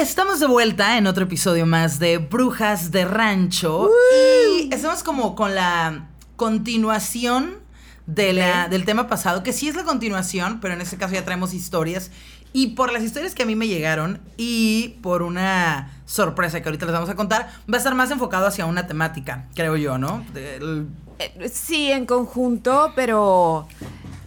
estamos de vuelta en otro episodio más de Brujas de Rancho. Y estamos como con la continuación de la, del tema pasado, que sí es la continuación, pero en este caso ya traemos historias. Y por las historias que a mí me llegaron y por una sorpresa que ahorita les vamos a contar, va a estar más enfocado hacia una temática, creo yo, ¿no? Eh, Sí, en conjunto, pero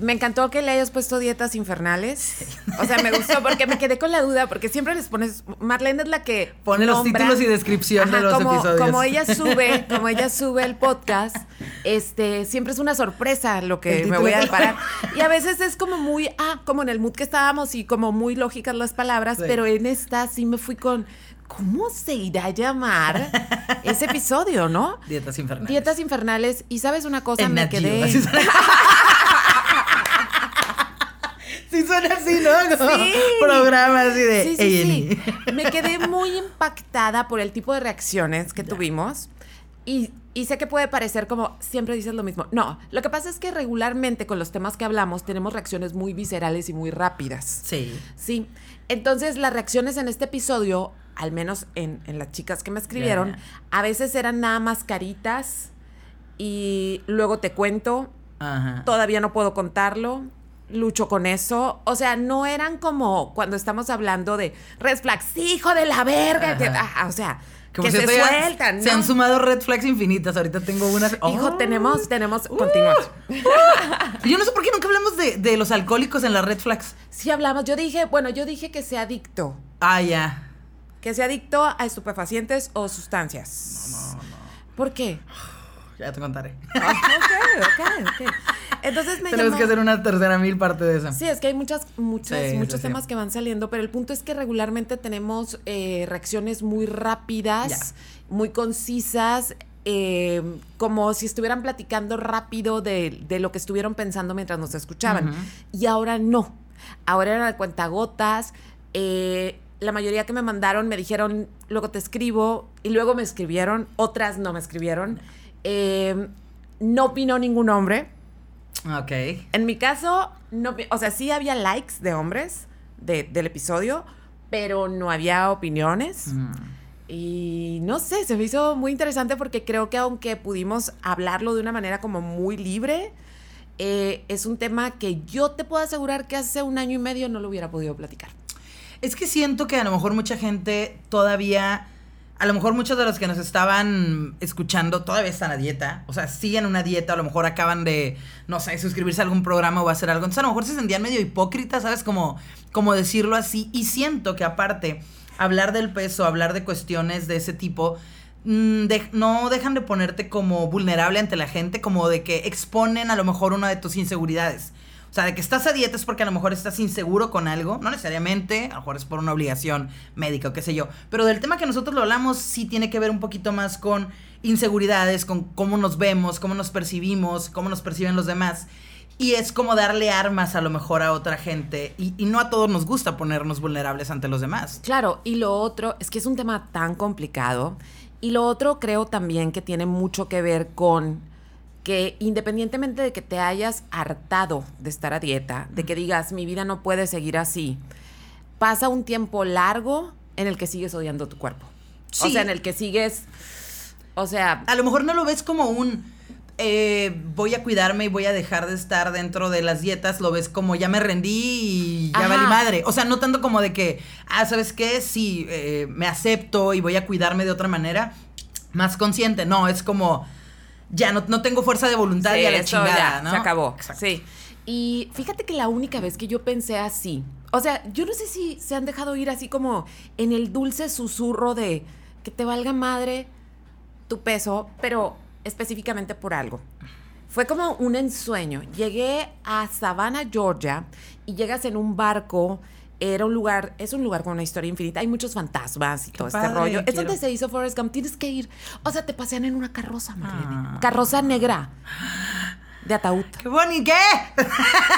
me encantó que le hayas puesto dietas infernales. O sea, me gustó porque me quedé con la duda, porque siempre les pones. Marlene es la que. Pone los títulos y descripción de los como, episodios. Como ella sube, como ella sube el podcast, este, siempre es una sorpresa lo que me voy a deparar. Y a veces es como muy, ah, como en el mood que estábamos y como muy lógicas las palabras, Sí. pero en esta sí me fui con. ¿Cómo se irá a llamar ese episodio, no? Dietas infernales. Dietas infernales. Y sabes una cosa, En me quedé. Sí suena así, ¿no? Como Sí. Programa así de Sí, sí, sí. Me quedé muy impactada por el tipo de reacciones que tuvimos. Y, y sé que puede parecer como siempre dices lo mismo. No, lo que pasa es que regularmente con los temas que hablamos tenemos reacciones muy viscerales y muy rápidas. Sí. Sí. Entonces, las reacciones en este episodio, al menos en, en las chicas que me escribieron, a veces eran nada más caritas y luego te cuento, Ajá. todavía no puedo contarlo, lucho con eso. O sea, no eran como cuando estamos hablando de red flags, hijo de la verga. que- ajá, o sea, Como que si se sueltan. Se ¿no? han sumado red flags infinitas. Ahorita tengo unas. Hijo, Oh. tenemos, tenemos, continuamos. Yo no sé por qué nunca hablamos de, de los alcohólicos en las red flags. Sí hablamos, yo dije, bueno, yo dije que sea adicto. Ah, ya. Que sea adicto a estupefacientes o sustancias. No, no, no. ¿Por qué? Ya te contaré. Ah, ok, ok, ok. Entonces me Tenemos llamó- que hacer una tercera mil parte de eso. Sí, es que hay muchas, muchas, Sí, muchos sí. temas que van saliendo, pero el punto es que regularmente tenemos eh, reacciones muy rápidas, Ya. muy concisas, eh, como si estuvieran platicando rápido de, de lo que estuvieron pensando mientras nos escuchaban. Y ahora no. Ahora eran cuentagotas. eh, la mayoría que me mandaron me dijeron, luego te escribo, y luego me escribieron, otras no me escribieron. Eh, no opinó ningún hombre. Ok. En mi caso, no, o sea, sí había likes de hombres de- del episodio, pero no había opiniones. Mm. Y no sé, se me hizo muy interesante porque creo que aunque pudimos hablarlo de una manera como muy libre, eh, es un tema que yo te puedo asegurar que hace un año y medio no lo hubiera podido platicar. Es que siento que a lo mejor mucha gente todavía, a lo mejor muchos de los que nos estaban escuchando todavía están a dieta, o sea, siguen una dieta, a lo mejor acaban de, no sé, suscribirse a algún programa o hacer algo, entonces a lo mejor se sentían medio hipócritas, ¿sabes? Como, como decirlo así, y siento que aparte, hablar del peso, hablar de cuestiones de ese tipo, mm, de- no dejan de ponerte como vulnerable ante la gente, como de que exponen a lo mejor una de tus inseguridades. O sea, de que estás a dieta es porque a lo mejor estás inseguro con algo, no necesariamente, a lo mejor es por una obligación médica o qué sé yo. Pero del tema que nosotros lo hablamos sí tiene que ver un poquito más con inseguridades, con cómo nos vemos, cómo nos percibimos, cómo nos perciben los demás. Y es como darle armas a lo mejor a otra gente. Y, no a todos nos gusta ponernos vulnerables ante los demás. Claro, y lo otro es que es un tema tan complicado. Y lo otro creo también que tiene mucho que ver con que independientemente de que te hayas hartado de estar a dieta, de que digas mi vida no puede seguir así, pasa un tiempo largo en el que sigues odiando tu cuerpo. O Sí. sea, en el que sigues, o sea, A lo mejor no lo ves como un... eh, voy a cuidarme y voy a dejar de estar dentro de las dietas, lo ves como ya me rendí y ya Ajá. valí madre. O sea, no tanto como de que, ah, ¿sabes qué? Sí, eh, me acepto y voy a cuidarme de otra manera, más consciente. No, es como, ya no, no tengo fuerza de voluntad y a la eso chingada, ya, ¿no? Se acabó. Exacto. Sí. Y fíjate que la única vez que yo pensé así, o sea, yo no sé si se han dejado ir así como en el dulce susurro de que te valga madre tu peso, pero específicamente por algo. Fue como un ensueño. Llegué a Savannah, Georgia, y llegas en un barco. Era un lugar, es un lugar con una historia infinita. Hay muchos fantasmas y todo este rollo. Es donde se hizo Forrest Gump. Tienes que ir. O sea, te pasean en una carroza, Marlene. Ah. Carroza negra. De ataúd. ¡Qué bonito! ¿Qué?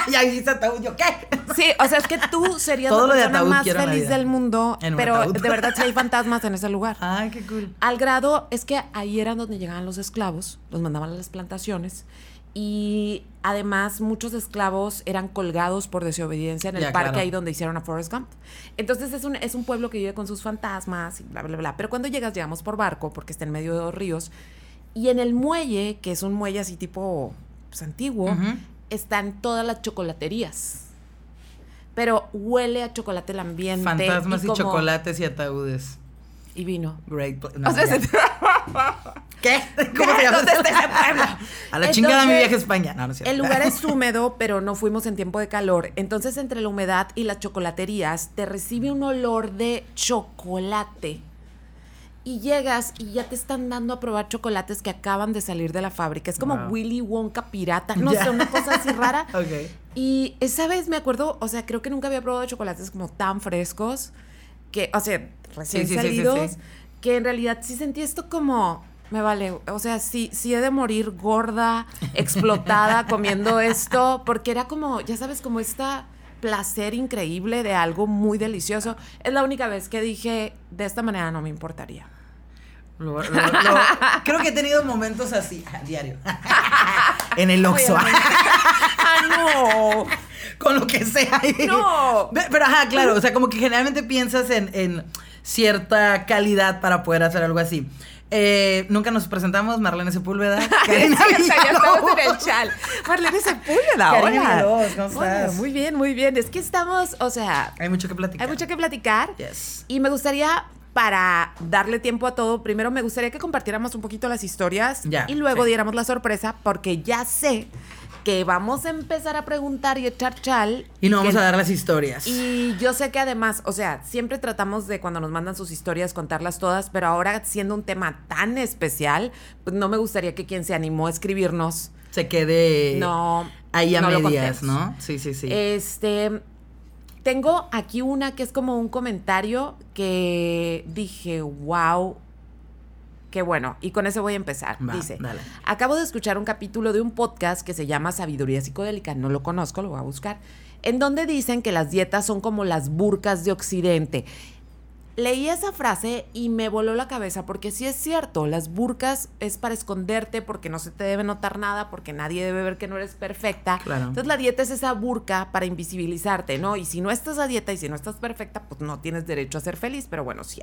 ya hiciste ataúd, ¿yo qué? Sí, o sea, es que tú serías Todo la persona más feliz del mundo. Pero ataúd. de verdad sí hay fantasmas en ese lugar. Ay, qué cool. Al grado es que ahí eran donde llegaban los esclavos, los mandaban a las plantaciones Y además muchos esclavos eran colgados por desobediencia en el Ya, parque claro. ahí donde hicieron a Forrest Gump. Entonces es un, es un pueblo que vive con sus fantasmas y bla, bla, bla. Pero cuando llegas, llegamos por barco porque está en medio de dos ríos. Y en el muelle, que es un muelle así tipo pues, antiguo, están todas las chocolaterías. Pero huele a chocolate el ambiente. Fantasmas y, como- chocolates y ataúdes. Y vino. Great. no, O sea, se- ¿Qué? ¿Cómo se llama? ¿Dónde está ese pueblo? A la chingada mi Entonces, viaje a España. No, no es. El lugar es húmedo, pero no fuimos en tiempo de calor. Entonces, entre la humedad y las chocolaterías, te recibe un olor de chocolate. Y llegas y ya te están dando a probar chocolates que acaban de salir de la fábrica. Es como Wow. Willy Wonka pirata. No Ya. sé, una cosa así rara. Y esa vez me acuerdo, o sea, creo que nunca había probado chocolates como tan frescos, que, o sea, recién sí, sí, salidos, sí. Que en realidad sí sentí esto como, me vale, o sea, sí, sí he de morir gorda, explotada comiendo esto, porque era como, ya sabes, como esta placer increíble de algo muy delicioso. Es la única vez que dije, de esta manera no me importaría. Lo- lo- lo- creo que he tenido momentos así a diario. en el Oxxo. ¡Ah, no! Con lo que sea. No. Pero ajá, claro. O sea, como que generalmente piensas en, en cierta calidad para poder hacer algo así. Eh, nunca nos presentamos, Marlene Sepúlveda. Karina cierto, ya estamos en el chal. Marlene Sepúlveda, Karina hola. Villalobos, ¿cómo Hola, estás? muy bien, muy bien. Es que estamos, o sea, Hay mucho que platicar. hay mucho que platicar. Yes. Y me gustaría, para darle tiempo a todo, primero me gustaría que compartiéramos un poquito las historias Ya, y luego sí. diéramos la sorpresa, porque ya sé que vamos a empezar a preguntar y echar chal. Y no vamos que- a dar las historias. y yo sé que además, o sea, siempre tratamos de cuando nos mandan sus historias contarlas todas, pero ahora siendo un tema tan especial, pues no me gustaría que quien se animó a escribirnos Se quede no ahí a no medias. ¿no? Sí, sí, sí. Este tengo aquí una que es como un comentario que dije, wow, qué bueno. Y con eso voy a empezar. Va, Dice, dale. acabo de escuchar un capítulo de un podcast que se llama Sabiduría Psicodélica, no lo conozco, lo voy a buscar, en donde dicen que las dietas son como las burcas de Occidente. Leí esa frase y me voló la cabeza porque sí es cierto, las burcas es para esconderte porque no se te debe notar nada, porque nadie debe ver que no eres perfecta. Claro. Entonces la dieta es esa burca para invisibilizarte, ¿no? Y si no estás a dieta y si no estás perfecta, pues no tienes derecho a ser feliz, pero bueno, sí.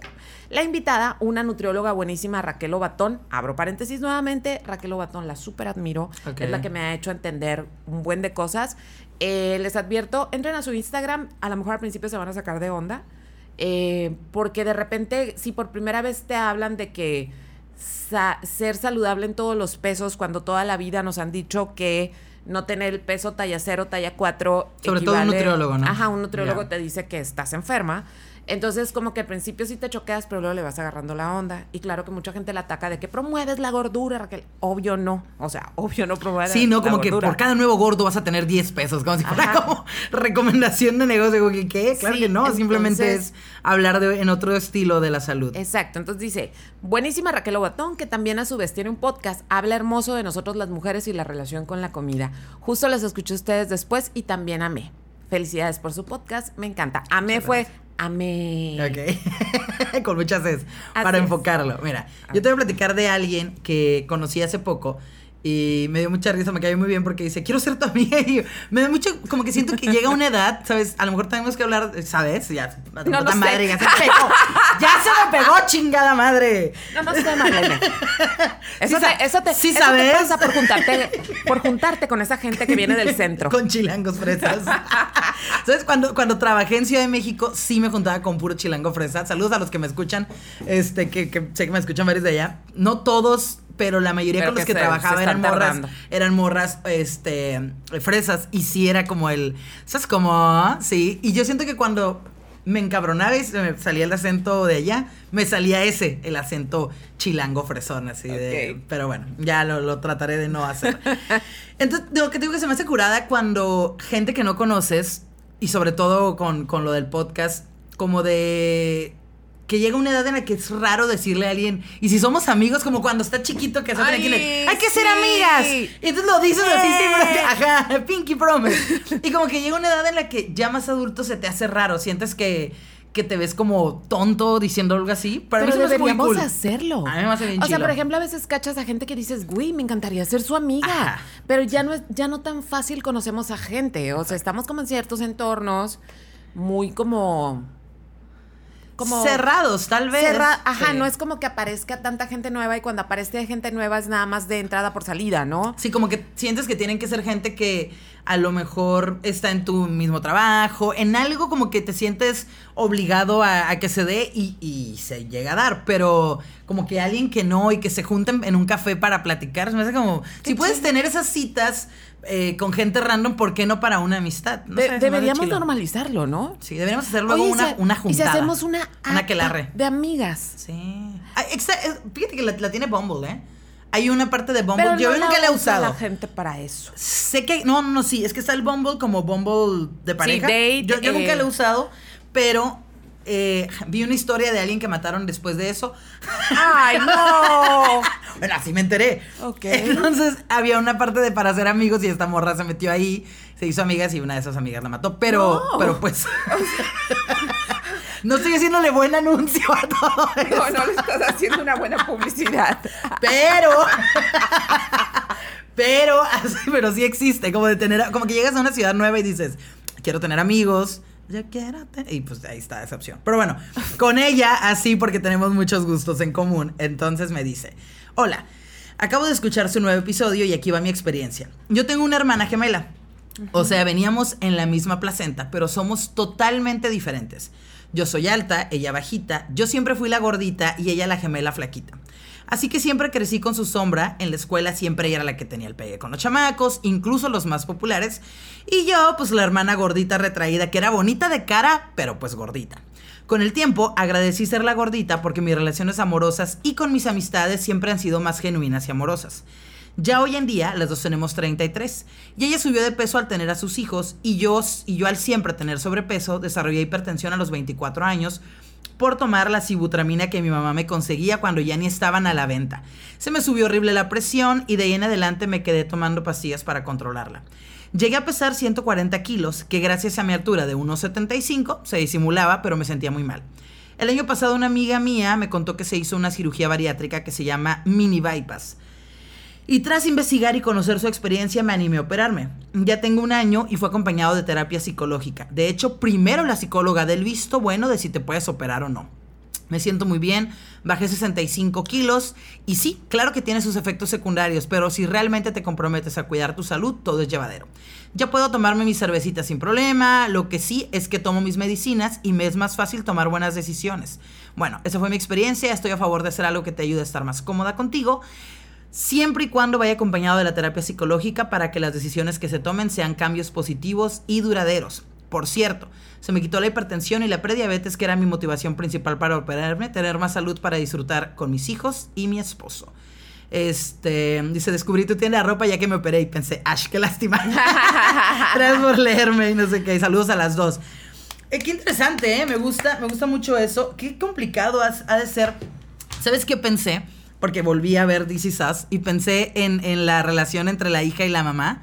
La invitada, una nutrióloga buenísima, Raquel Obatón, abro paréntesis nuevamente, Raquel Obatón la súper admiro, es la que me ha hecho entender un buen de cosas. Eh, les advierto, entren a su Instagram, a lo mejor al principio se van a sacar de onda, eh, porque de repente, si por primera vez te hablan de que sa- ser saludable en todos los pesos, cuando toda la vida nos han dicho que no tener el peso talla 0, talla 4. Sobre todo un nutriólogo, ¿no? Ajá, un nutriólogo te dice que estás enferma. Entonces, como que al principio sí te choqueas, pero luego le vas agarrando la onda. Y claro que mucha gente la ataca de que promueves la gordura, Raquel. Obvio no. O sea, obvio no promueves Sí, no, la como que por cada nuevo gordo vas a tener 10 pesos, como si fuera Ajá. como recomendación de negocio. ¿Qué? Claro Sí, que no, simplemente es hablar de, en otro estilo de la salud. Exacto, entonces dice, buenísima Raquel Obatón, que también a su vez tiene un podcast, habla hermoso de nosotros las mujeres y la relación con la comida. Justo las escuché a ustedes después y también amé. Felicidades por su podcast, me encanta. Amé Muchas fue, amé. Ok. Con muchas es para enfocarlo. Mira, yo te voy a platicar de alguien que conocí hace poco y me dio mucha risa, me cayó muy bien porque dice, quiero ser tu amiga. Y yo, me da mucho, como que siento que llega una edad, ¿sabes? A lo mejor tenemos que hablar, ¿sabes? Ya, No, puta sé. madre, ya se pegó. Ya se me pegó, chingada madre. No, no sé, Marlene. Eso, Sí te, eso, te, sí eso te sabes. pasa por juntarte, por juntarte con esa gente que viene del centro. Con chilangos fresas. ¿Sabes? Cuando, cuando trabajé en Ciudad de México, sí me juntaba con puro chilango fresa. Saludos a los que me escuchan, este, que, que sé que me escuchan varios de allá. No todos, pero la mayoría Pero con los que que, se- trabajaba se eran morras, eran morras, este, fresas. Y sí era como el, ¿sabes cómo? Sí. Y yo siento que cuando me encabronaba y se me salía el acento de allá, me salía ese, el acento chilango fresón, así de... Ok. Pero bueno, ya lo, lo trataré de no hacer. Entonces, lo que digo que se me hace curada cuando gente que no conoces, y sobre todo con, con lo del podcast, como de que llega una edad en la que es raro decirle a alguien, y si somos amigos, como cuando está chiquito que se hacen Ay, aquí, le- hay que ser amigas. Y entonces lo dices así, Eh. siempre, ajá, pinky promise. Y como que llega una edad en la que ya más adulto se te hace raro, sientes que que te ves como tonto diciendo algo así. Para Pero mí hace muy deberíamos cool. hacerlo. A mí me hace bien O sea, por ejemplo, a veces cachas a gente que dices, güey, me encantaría ser su amiga. Ajá. Pero ya no es, ya no tan fácil conocemos a gente. O sea, estamos como en ciertos entornos muy como. Como cerrados, tal vez. cerra- Ajá, Sí. no es como que aparezca tanta gente nueva y cuando aparece gente nueva es nada más de entrada por salida, ¿no? Sí, como que sientes que tienen que ser gente que a lo mejor está en tu mismo trabajo, en algo como que te sientes obligado a, a que se dé y, y se llega a dar, pero como que alguien que no y que se junten en un café para platicar, se me hace como, si puedes tener esas citas eh, con gente random, ¿por qué no para una amistad? No De- sé, deberíamos normalizarlo, ¿no? Sí, deberíamos hacer luego Oye, una, si- una Y si juntada. hacemos una Una aquelarre. de amigas. Sí. Ah, exa- eh, fíjate que la, la tiene Bumble, ¿eh? Hay una parte de Bumble. Pero Yo no nunca la he usa usado. la gente para eso. Sé que. No, no, sí. Es que está el Bumble como Bumble de pareja. date, yo yo eh. nunca lo he usado, pero eh, vi una historia de alguien que mataron después de eso. ¡Ay, no! Bueno, así me enteré. Ok. Entonces había una parte de para ser amigos y esta morra se metió ahí, se hizo amigas y una de esas amigas la mató. Pero, No. pero pues. no estoy haciéndole buen anuncio a todo. No, no le estás haciendo una buena publicidad. Pero. pero, pero sí existe. Como de tener. Como que llegas a una ciudad nueva y dices, quiero tener amigos. Yo quiero. Y pues ahí está esa opción. Pero bueno, con ella así porque tenemos muchos gustos en común. Entonces me dice: Hola, acabo de escuchar su nuevo episodio y aquí va mi experiencia. Yo tengo una hermana gemela. O sea, veníamos en la misma placenta, pero somos totalmente diferentes. Yo soy alta, ella bajita, yo siempre fui la gordita y ella la gemela flaquita. Así que siempre crecí con su sombra, en la escuela siempre ella era la que tenía el pegue con los chamacos, incluso los más populares, y yo pues la hermana gordita retraída, que era bonita de cara, pero pues gordita. Con el tiempo agradecí ser la gordita porque mis relaciones amorosas y con mis amistades siempre han sido más genuinas y amorosas. Ya hoy en día las dos tenemos 33 y ella subió de peso al tener a sus hijos y yo, y yo al siempre tener sobrepeso desarrollé hipertensión a los 24 años por tomar la sibutramina que mi mamá me conseguía cuando ya ni estaban a la venta. Se me subió horrible la presión y de ahí en adelante me quedé tomando pastillas para controlarla. Llegué a pesar 140 kilos, que gracias a mi altura de 1,75 se disimulaba, pero me sentía muy mal. El año pasado una amiga mía me contó que se hizo una cirugía bariátrica que se llama mini bypass. Y tras investigar y conocer su experiencia me animé a operarme. Ya tengo un año y fue acompañado de terapia psicológica. De hecho, primero la psicóloga del visto bueno de si te puedes operar o no. Me siento muy bien, bajé 65 kilos y sí, claro que tiene sus efectos secundarios, pero si realmente te comprometes a cuidar tu salud, todo es llevadero. Ya puedo tomarme mis cervecitas sin problema, lo que sí es que tomo mis medicinas y me es más fácil tomar buenas decisiones. Bueno, esa fue mi experiencia, estoy a favor de hacer algo que te ayude a estar más cómoda contigo siempre y cuando vaya acompañado de la terapia psicológica para que las decisiones que se tomen sean cambios positivos y duraderos. Por cierto, se me quitó la hipertensión y la prediabetes, que era mi motivación principal para operarme, tener más salud para disfrutar con mis hijos y mi esposo. Este, dice, descubrí tu tienda de ropa ya que me operé y pensé, Ash, qué lástima. Gracias por leerme y no sé qué. Saludos a las dos. Eh, qué interesante, ¿eh? Me gusta, me gusta mucho eso. Qué complicado ha de ser. ¿Sabes qué pensé? Porque volví a ver Is Us y pensé en, en la relación entre la hija y la mamá.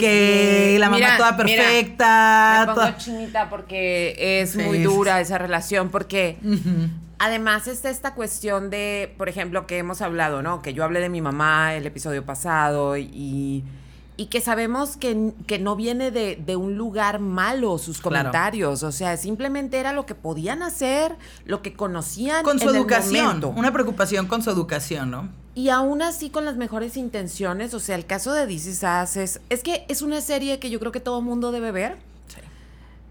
Que la mamá mira, toda mira, perfecta. Me pongo toda- chinita porque es Sí, muy dura esa relación, porque además está esta cuestión de, por ejemplo, que hemos hablado, ¿no? Que yo hablé de mi mamá el episodio pasado y, y que sabemos que, que no viene de, de un lugar malo sus Claro. comentarios, o sea, simplemente era lo que podían hacer, lo que conocían Con su en educación. Una preocupación con su educación, ¿no? Y aún así con las mejores intenciones, o sea, el caso de This Is Us es, es que es una serie que yo creo que todo mundo debe ver. Sí.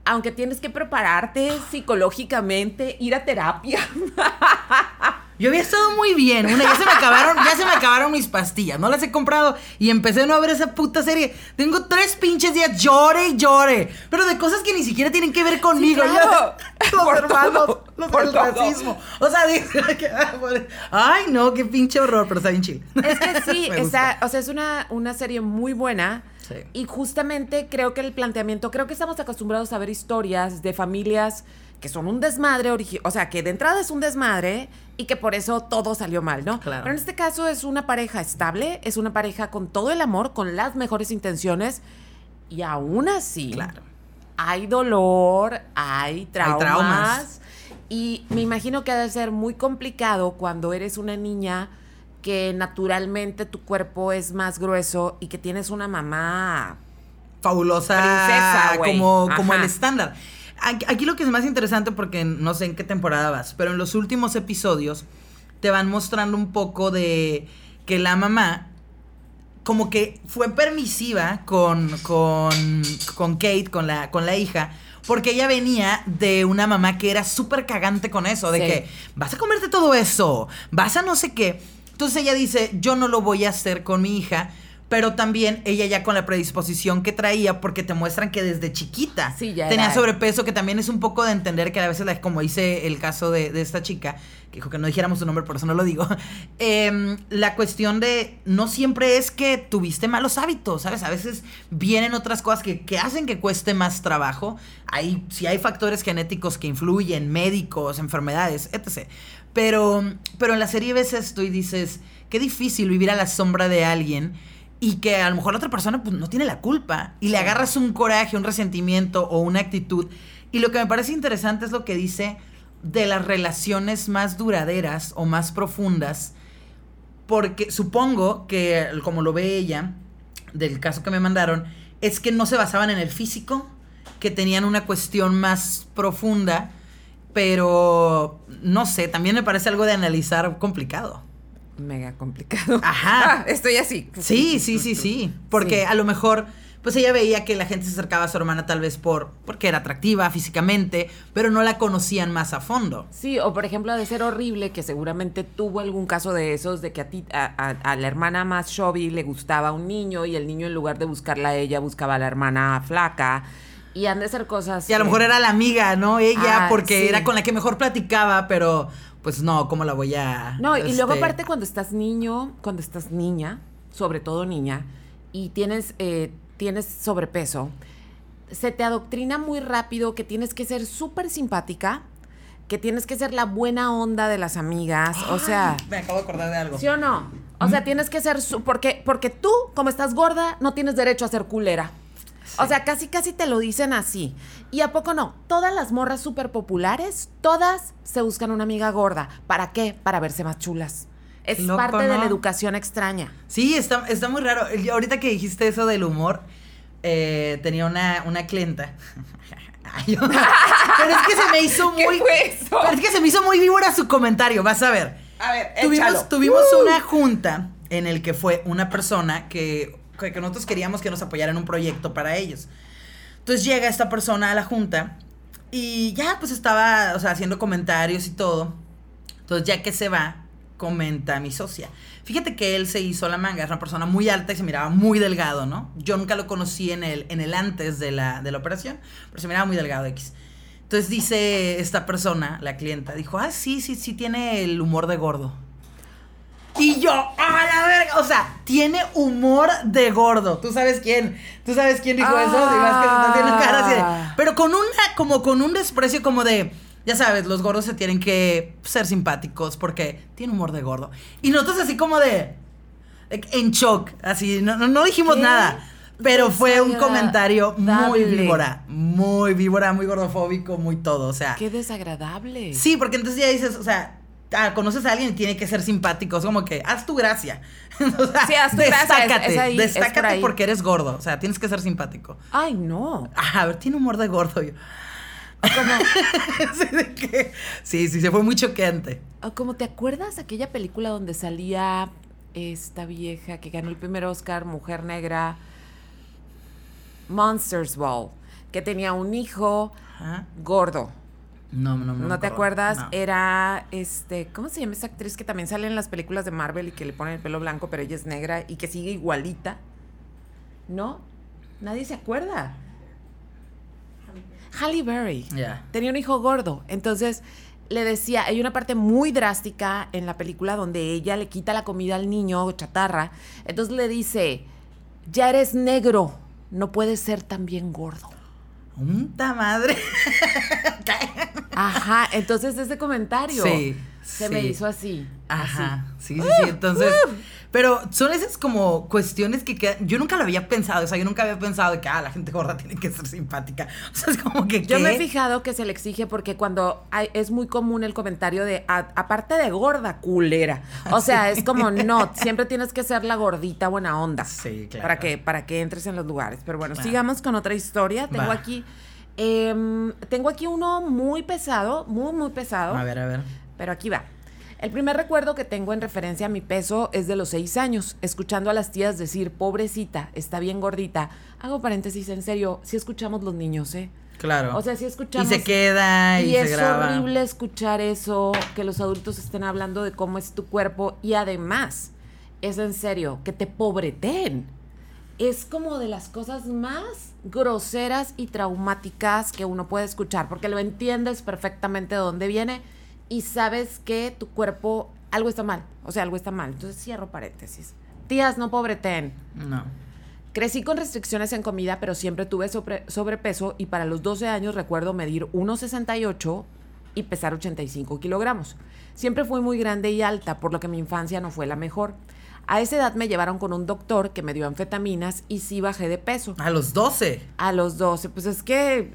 Aunque tienes que prepararte psicológicamente, ir a terapia. Yo había estado muy bien. Una, ya se me acabaron, ya se me acabaron mis pastillas. No las he comprado y empecé a no ver esa puta serie. Tengo tres pinches días llore y llore. Pero de cosas que ni siquiera tienen que ver conmigo. claro. Los Por hermanos, todo, los por todo. racismo. O sea, dice que- ay no, qué pinche horror, pero está bien chido. Es que sí, o sea, es una, una serie muy buena. Sí. Y justamente creo que el planteamiento, creo que estamos acostumbrados a ver historias de familias que son un desmadre, o sea, que de entrada es un desmadre y que por eso todo salió mal, ¿no? Claro. Pero en este caso es una pareja estable, es una pareja con todo el amor, con las mejores intenciones y aún así Claro. hay dolor, hay traumas. traumas. Y me imagino que ha de ser muy complicado cuando eres una niña que naturalmente tu cuerpo es más grueso y que tienes una mamá fabulosa Princesa, como, como el estándar. Aquí, lo que es más interesante, porque no sé en qué temporada vas, pero en los últimos episodios te van mostrando un poco de que la mamá como que fue permisiva con, con, con Kate, con la, con la hija, porque ella venía de una mamá que era súper cagante con eso, de Sí. que vas a comerte todo eso, vas a no sé qué. Entonces ella dice, yo no lo voy a hacer con mi hija, pero también ella ya con la predisposición que traía, porque te muestran que desde chiquita Sí, ya tenía era- sobrepeso, que también es un poco de entender que a veces, la- como dice el caso de, de esta chica, que dijo que no dijéramos su nombre, por eso no lo digo, em, la cuestión de no siempre es que tuviste malos hábitos, ¿sabes? A veces vienen otras cosas que, que hacen que cueste más trabajo. Hay, si hay factores genéticos que influyen, médicos, enfermedades, etc. Pero, pero en la serie ves esto y dices, qué difícil vivir a la sombra de alguien y que a lo mejor la otra persona pues, no tiene la culpa y le agarras un coraje, un resentimiento o una actitud. Y lo que me parece interesante es lo que dice de las relaciones más duraderas o más profundas, porque supongo que, como lo ve ella, del caso que me mandaron, es que no se basaban en el físico, que tenían una cuestión más profunda, pero no sé, también me parece algo de analizar complicado. Mega complicado. Ajá. Estoy así. Sí, sí, sí, sí. Porque Sí. a lo mejor, pues ella veía que la gente se acercaba a su hermana tal vez por porque era atractiva físicamente, pero no la conocían más a fondo. Sí, o por ejemplo, ha de ser horrible que seguramente tuvo algún caso de esos, de que a ti, a, a- a la hermana más chubby le gustaba un niño y el niño en lugar de buscarla a ella, buscaba a la hermana flaca. Y han de ser cosas. Y a lo mejor era la amiga, ¿no? Ella, Ah, porque sí. era con la que mejor platicaba, pero pues no, ¿cómo la voy a...? No, y luego este, aparte cuando estás niño, cuando estás niña, sobre todo niña, y tienes, eh, tienes sobrepeso, se te adoctrina muy rápido que tienes que ser súper simpática, que tienes que ser la buena onda de las amigas, o sea... Me acabo de acordar de algo. ¿Sí o no? O sea, tienes que ser su- porque porque tú como estás gorda no tienes derecho a ser culera. O sea, casi casi te lo dicen así. ¿Y a poco no? Todas las morras súper populares, todas se buscan una amiga gorda. ¿Para qué? Para verse más chulas. Es Loco, parte de la educación extraña. Sí, está, está muy raro. Ahorita que dijiste eso del humor, eh, tenía una, una clienta. Ay, pero es que se me hizo ¿Qué muy. Pero es que se me hizo muy víbora su comentario, vas a ver. A ver, Tuvimos, tuvimos una junta en el que fue una persona que, que nosotros queríamos que nos apoyara en un proyecto para ellos. Entonces llega esta persona a la junta y ya pues estaba, o sea, haciendo comentarios y todo. Entonces ya que se va, comenta mi socia. Fíjate que él se hizo la manga, es una persona muy alta y se miraba muy delgado, ¿no? Yo nunca lo conocí en el, en el antes de la, de la operación, pero se miraba muy delgado X. Entonces dice esta persona, la clienta, dijo, ah, sí, sí, sí, tiene el humor de gordo. Y yo, a la verga, o sea, tiene humor de gordo. ¿Tú sabes quién? ¿Tú sabes quién dijo eso? Ah. Digo, es que se está cara así de- Pero con una, como con un desprecio como de, ya sabes, los gordos se tienen que ser simpáticos porque tiene humor de gordo. Y nosotros así como de, en shock, así, no, no, no dijimos ¿Qué nada. Pero fue un comentario muy víbora, muy víbora, muy gordofóbico, muy todo, o sea. Qué desagradable. Sí, porque entonces ya dices, o sea, ah, conoces a alguien y tiene que ser simpático. Es como que haz tu gracia. o sea, Sí, haz tu gracia, es- destácate, es ahí, es por destácate porque eres gordo. O sea, tienes que ser simpático. Ay, no. Ah, a ver, tiene humor de gordo. Yo. Sí, sí, se fue muy choqueante. Ah, Como te acuerdas aquella película donde salía esta vieja que ganó el primer Oscar, mujer negra, Monsters Ball, que tenía un hijo gordo. No, no, no. ¿No, te acuerdas? No. Era este, ¿cómo se llama esa actriz que también sale en las películas de Marvel y que le ponen el pelo blanco, pero ella es negra y que sigue igualita? ¿No? Nadie se acuerda. Halle Berry tenía un hijo gordo. Entonces le decía, hay una parte muy drástica en la película donde ella le quita la comida al niño chatarra. Entonces le dice, ya eres negro, no puedes ser también gordo. ¡Unta madre! Ajá, entonces ese comentario Sí, se sí. me hizo así. Ajá, sí, sí, sí. Entonces, pero son esas como cuestiones que quedan- yo nunca lo había pensado, o sea, yo nunca había pensado de que, ah, la gente gorda tiene que ser simpática. O sea, es como que, Yo me he fijado que se le exige porque cuando hay, es muy común el comentario de "A- aparte de gorda, culera. O sea, es como no, siempre tienes que ser la gordita buena onda. Sí, claro. Para que, para que entres en los lugares. Pero bueno, sigamos con otra historia. Tengo aquí. Em, tengo aquí uno muy pesado, muy, muy pesado. A ver, a ver. Pero aquí va. El primer recuerdo que tengo en referencia a mi peso es de los seis años, escuchando a las tías decir, pobrecita, está bien gordita. Hago paréntesis, en serio, si escuchamos los niños, ¿eh? Claro. O sea, si y escuchamos... se queda y, Y se es graba. horrible escuchar eso, que los adultos estén hablando de cómo es tu cuerpo y además, es en serio, que te pobreten. Es como de las cosas más groseras y traumáticas que uno puede escuchar, porque lo entiendes perfectamente de dónde viene y sabes que tu cuerpo, algo está mal, o sea, algo está mal. Entonces cierro paréntesis. Tías, no pobreten. No. Crecí con restricciones en comida, pero siempre tuve sobre- sobrepeso y para los 12 años recuerdo medir 1,68 y pesar 85 kilogramos. Siempre fui muy grande y alta, por lo que mi infancia no fue la mejor. A esa edad me llevaron con un doctor que me dio anfetaminas y sí bajé de peso. A los 12. A los 12, pues es que,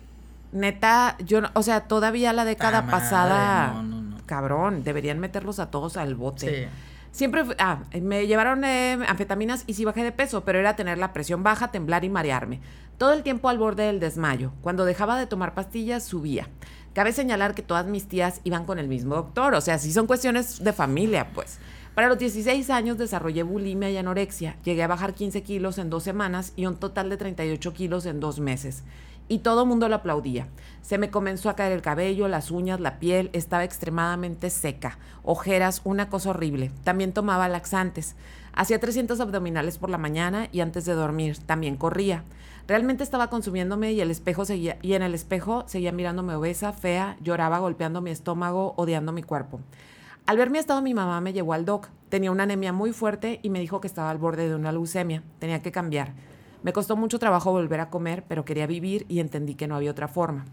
neta, yo, no- o sea, todavía la década Ah, pasada, no, no, no. cabrón, deberían meterlos a todos al bote. Sí. Siempre, ah, me llevaron eh, anfetaminas y sí bajé de peso, pero era tener la presión baja, temblar y marearme. Todo el tiempo al borde del desmayo. Cuando dejaba de tomar pastillas, subía. Cabe señalar que todas mis tías iban con el mismo doctor, o sea, sí son cuestiones de familia, pues. Para los 16 años desarrollé bulimia y anorexia. Llegué a bajar 15 kilos en dos semanas y un total de 38 kilos en dos meses. Y todo el mundo lo aplaudía. Se me comenzó a caer el cabello, las uñas, la piel, estaba extremadamente seca, ojeras, una cosa horrible. También tomaba laxantes. Hacía 300 abdominales por la mañana y antes de dormir también corría. Realmente estaba consumiéndome y el espejo seguía y en el espejo seguía mirándome obesa, fea, lloraba golpeando mi estómago, odiando mi cuerpo. Al ver mi estado, mi mamá me llevó al doc. Tenía una anemia muy fuerte y me dijo que estaba al borde de una leucemia. Tenía que cambiar. Me costó mucho trabajo volver a comer, pero quería vivir y entendí que no había otra forma.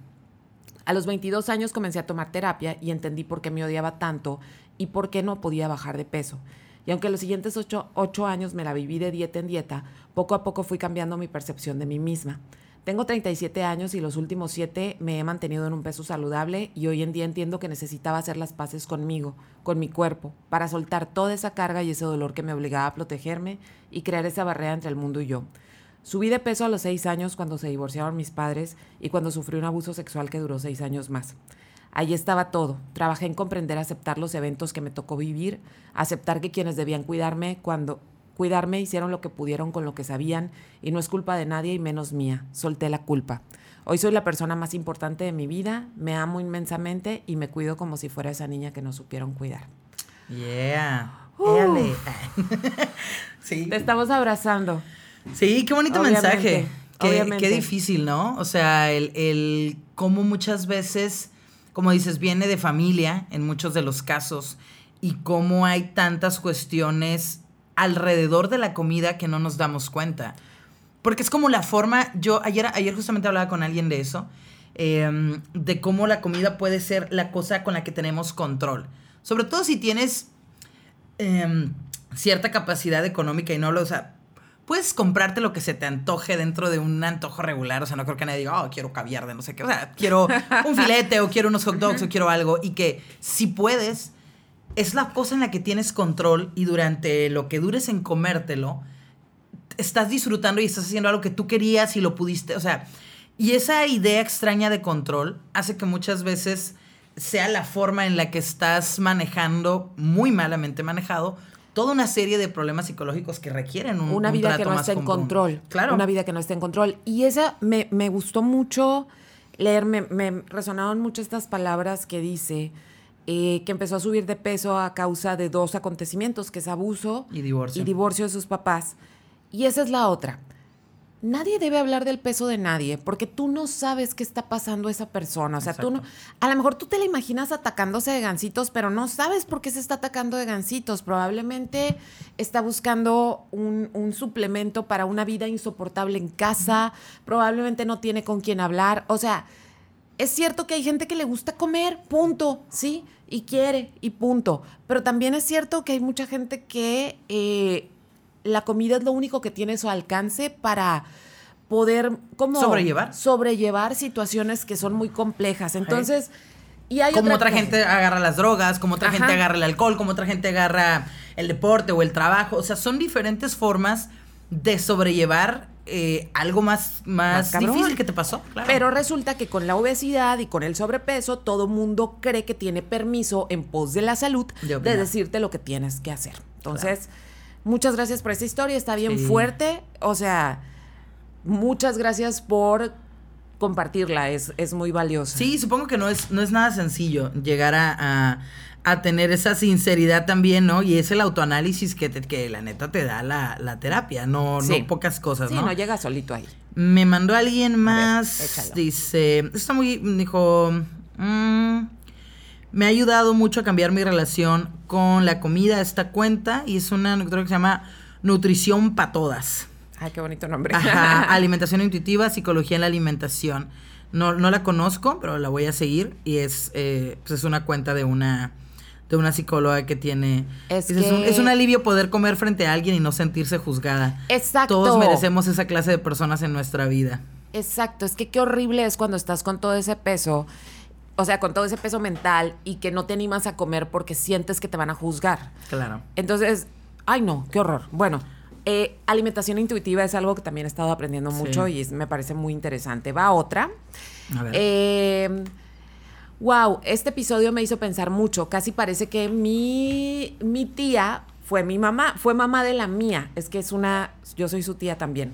A los 22 años comencé a tomar terapia y entendí por qué me odiaba tanto y por qué no podía bajar de peso. Y aunque los siguientes ocho, ocho años me la viví de dieta en dieta, poco a poco fui cambiando mi percepción de mí misma. Tengo 37 años y los últimos 7 me he mantenido en un peso saludable y hoy en día entiendo que necesitaba hacer las paces conmigo, con mi cuerpo, para soltar toda esa carga y ese dolor que me obligaba a protegerme y crear esa barrera entre el mundo y yo. Subí de peso a los 6 años cuando se divorciaron mis padres y cuando sufrí un abuso sexual que duró 6 años más. Allí estaba todo. Trabajé en comprender, aceptar los eventos que me tocó vivir, aceptar que quienes debían cuidarme cuando cuidarme hicieron lo que pudieron con lo que sabían y no es culpa de nadie y menos mía. Solté la culpa. Hoy soy la persona más importante de mi vida, me amo inmensamente y me cuido como si fuera esa niña que no supieron cuidar. Yeah. Sí. Te estamos abrazando. Sí, qué bonito Obviamente, mensaje. Qué, qué difícil, ¿no? O sea, el, el cómo muchas veces, como dices, viene de familia en muchos de los casos y cómo hay tantas cuestiones alrededor de la comida que no nos damos cuenta. Porque es como la forma, yo ayer, ayer justamente hablaba con alguien de eso, eh, de cómo la comida puede ser la cosa con la que tenemos control. Sobre todo si tienes em, cierta capacidad económica y no lo, o sea, puedes comprarte lo que se te antoje dentro de un antojo regular, o sea, no creo que nadie diga, oh, quiero caviar de no sé qué, o sea, quiero un filete o quiero unos hot dogs o quiero algo, y que si puedes, es la cosa en la que tienes control y durante lo que dures en comértelo, estás disfrutando y estás haciendo algo que tú querías y lo pudiste, o sea, y esa idea extraña de control hace que muchas veces sea la forma en la que estás manejando, muy malamente manejado, toda una serie de problemas psicológicos que requieren un, una un vida que no esté en control. Claro. Una vida que no esté en control. Y esa me, me gustó mucho leer, me, me resonaron mucho estas palabras que dice eh, que empezó a subir de peso a causa de dos acontecimientos, que es abuso Y divorcio. y divorcio de sus papás. Y esa es la otra. Nadie debe hablar del peso de nadie, porque tú no sabes qué está pasando a esa persona. O sea, tú no. A lo mejor tú te la imaginas atacándose de gancitos, pero no sabes por qué se está atacando de gancitos. Probablemente está buscando un, un suplemento para una vida insoportable en casa. Probablemente no tiene con quién hablar. O sea, es cierto que hay gente que le gusta comer, punto, ¿sí? Y quiere, y punto. Pero también es cierto que hay mucha gente que eh, la comida es lo único que tiene a su alcance para poder como Sobrellevar. sobrellevar situaciones que son muy complejas. Entonces, y hay como otra gente agarra las drogas, como otra Ajá. gente agarra el alcohol, como otra gente agarra el deporte o el trabajo. O sea, son diferentes formas de sobrellevar eh, algo más, más, Más difícil que te pasó. Claro. Pero resulta que con la obesidad y con el sobrepeso, todo mundo cree que tiene permiso en pos de la salud De decirte lo que tienes que hacer. Entonces, muchas gracias por esta historia, está bien Sí. fuerte. O sea, muchas gracias por compartirla, es, es muy valiosa. Sí, supongo que no es, no es nada sencillo llegar a, a- a tener esa sinceridad también, ¿no? Y es el autoanálisis que, te- que la neta te da la, la terapia, no, Sí. no pocas cosas, Sí, ¿no? no llega solito ahí. Me mandó alguien más. échalo. dice. Está muy. Dijo. mm, me ha ayudado mucho a cambiar mi relación con la comida esta cuenta. Y es una creo que se llama Nutrición para Todas. Ay, qué bonito nombre. Ajá. alimentación intuitiva, psicología en la alimentación. No, no la conozco, pero la voy a seguir. Y es, eh, pues es una cuenta de una. De una psicóloga que tiene. Es dice, un, que- es un alivio poder comer frente a alguien y no sentirse juzgada. Exacto. Todos merecemos esa clase de personas en nuestra vida. Exacto, es que qué horrible es cuando estás con todo ese peso, o sea, con todo ese peso mental y que no te animas a comer porque sientes que te van a juzgar. Claro. Entonces, ay no, qué horror. Bueno, eh, alimentación intuitiva es algo que también he estado aprendiendo Sí. mucho y es- me parece muy interesante. Va otra. A ver. Eh, wow, este episodio me hizo pensar mucho. Casi parece que mi, mi tía fue mi mamá, fue mamá de la mía. Es que es una, yo soy su tía también.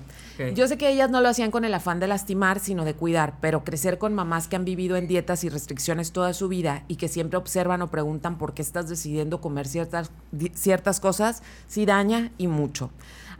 Yo sé que ellas no lo hacían con el afán de lastimar, sino de cuidar, pero crecer con mamás que han vivido en dietas y restricciones toda su vida y que siempre observan o preguntan por qué estás decidiendo comer ciertas, ciertas cosas, sí daña y mucho.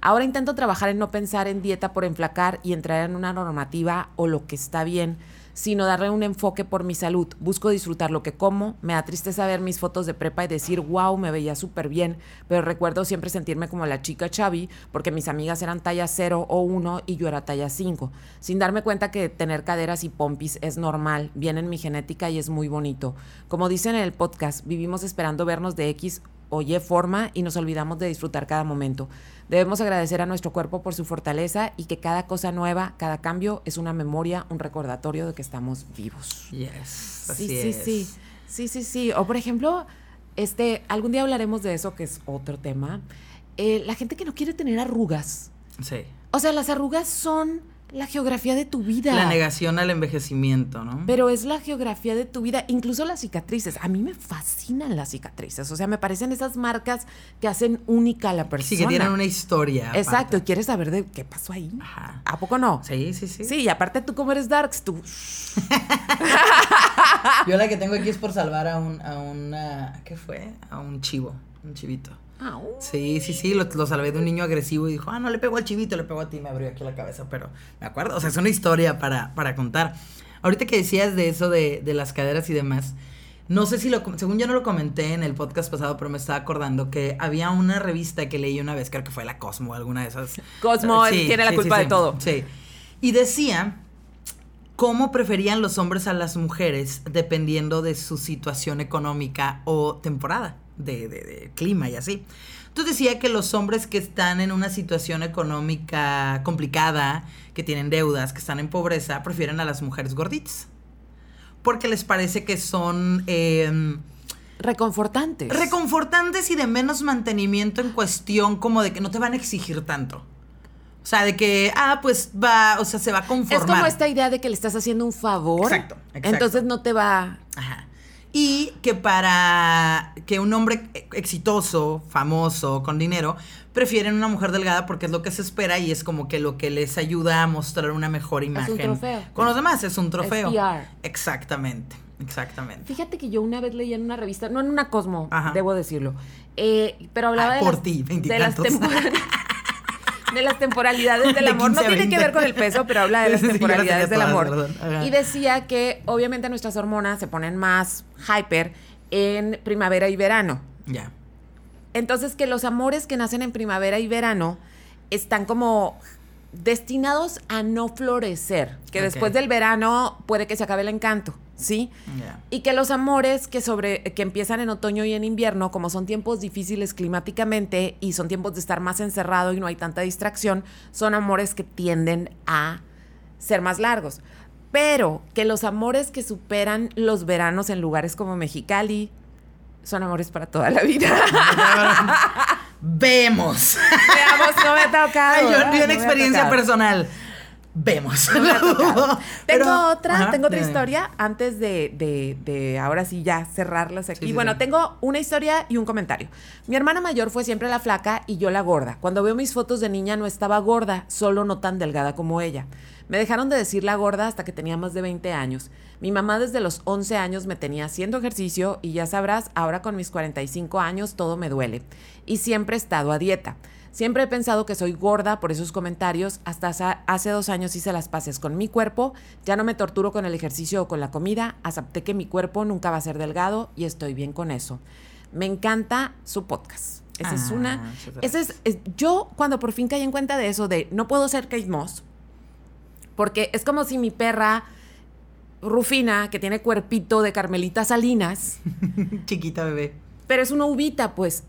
Ahora intento trabajar en no pensar en dieta por enflacar y entrar en una normativa o lo que está bien, sino darle un enfoque por mi salud. Busco disfrutar lo que como. Me da tristeza ver mis fotos de prepa y decir, wow, me veía súper bien, pero recuerdo siempre sentirme como la chica Chavi porque mis amigas eran talla 0 o 1 y yo era talla 5, sin darme cuenta que tener caderas y pompis es normal, viene en mi genética y es muy bonito. Como dicen en el podcast, vivimos esperando vernos de X o Y forma y nos olvidamos de disfrutar cada momento. Debemos agradecer a nuestro cuerpo por su fortaleza y que cada cosa nueva, cada cambio es una memoria, un recordatorio de que estamos vivos. Yes. Sí, así sí, es. sí. Sí, sí, sí. O por ejemplo, este, algún día hablaremos de eso, que es otro tema. Eh, la gente que no quiere tener arrugas. Sí. O sea, las arrugas son la geografía de tu vida. La negación al envejecimiento, ¿no? Pero es la geografía de tu vida, incluso las cicatrices. A mí me fascinan las cicatrices. O sea, me parecen esas marcas que hacen única a la persona. sí, que tienen una historia. Exacto, y quieres saber de qué pasó ahí. Ajá. ¿A poco no? Sí, sí, sí. Sí, y aparte tú como eres darks, tú... Yo la que tengo aquí es por salvar a un, a una, ¿qué fue? A un chivo, un chivito. Au. Sí, sí, sí, lo, lo salvé de un niño agresivo y dijo, ah, no le pegó al chivito, le pegó a ti, me abrió aquí la cabeza, pero me acuerdo, o sea, es una historia para, para contar. Ahorita que decías de eso de, de las caderas y demás, no sé si lo, según yo no lo comenté en el podcast pasado, pero me estaba acordando que había una revista que leí una vez, creo que fue la Cosmo, alguna de esas. Cosmo, él tiene la culpa de todo. Sí. Y decía cómo preferían los hombres a las mujeres dependiendo de su situación económica o temporada, de, de- de clima y así. Entonces decía que los hombres que están en una situación económica complicada, que tienen deudas, que están en pobreza, prefieren a las mujeres gorditas. Porque les parece que son em, Reconfortantes. reconfortantes y de menos mantenimiento en cuestión como de que no te van a exigir tanto. O sea, de que, ah, pues va, o sea, se va a conformar. Es como esta idea de que le estás haciendo un favor. Exacto, exacto. Entonces no te va. Ajá. Y que para que un hombre e- exitoso, famoso, con dinero, prefieren una mujer delgada porque es lo que se espera y es como que lo que les ayuda a mostrar una mejor imagen. trofeo. Con los demás es un trofeo. PR. Exactamente, exactamente. Fíjate que yo una vez leí en una revista, no en una Cosmo, Ajá. debo decirlo, eh, pero hablaba Ah, de, por las, ti, de las veintitantos. de las temporalidades del De amor. No 15 a tiene que 20. ver con el peso, pero habla de las Sí, temporalidades del amor. Y decía que obviamente nuestras hormonas se ponen más hyper en primavera y verano. Ya. Entonces que los amores que nacen en primavera y verano están como destinados a no florecer, que después del verano puede que se acabe el encanto, ¿sí? Y que los amores que sobre que empiezan en otoño y en invierno, como son tiempos difíciles climáticamente y son tiempos de estar más encerrado y no hay tanta distracción, son amores que tienden a ser más largos. Pero que los amores que superan los veranos en lugares como Mexicali son amores para toda la vida. Vemos. Veamos, no me. Ay, yo, ha experiencia personal. Vemos. No. Pero- tengo otra, Ajá, tengo otra historia antes de, de- de ahora sí ya cerrarlas aquí. Sí, sí, bueno, sí. tengo una historia y un comentario. Mi hermana mayor fue siempre la flaca y yo la gorda. Cuando veo mis fotos de niña no estaba gorda, solo no tan delgada como ella. Me dejaron de decir la gorda hasta que tenía más de 20 años. Mi mamá desde los 11 años me tenía haciendo ejercicio y ya sabrás, ahora con mis 45 años todo me duele. Y siempre he estado a dieta. Siempre he pensado que soy gorda por esos comentarios. Hasta hace- dos años hice las paces con mi cuerpo. Ya no me torturo con el ejercicio o con la comida. Acepté que mi cuerpo nunca va a ser delgado y estoy bien con eso. Me encanta su podcast. Esa es Ah, una. Esa es, es- yo cuando por fin caí en cuenta de eso, de no puedo ser Kate Moss, porque es como si mi perra Rufina, que tiene cuerpito de Carmelita Salinas, Chiquita bebé. pero es una uvita, pues.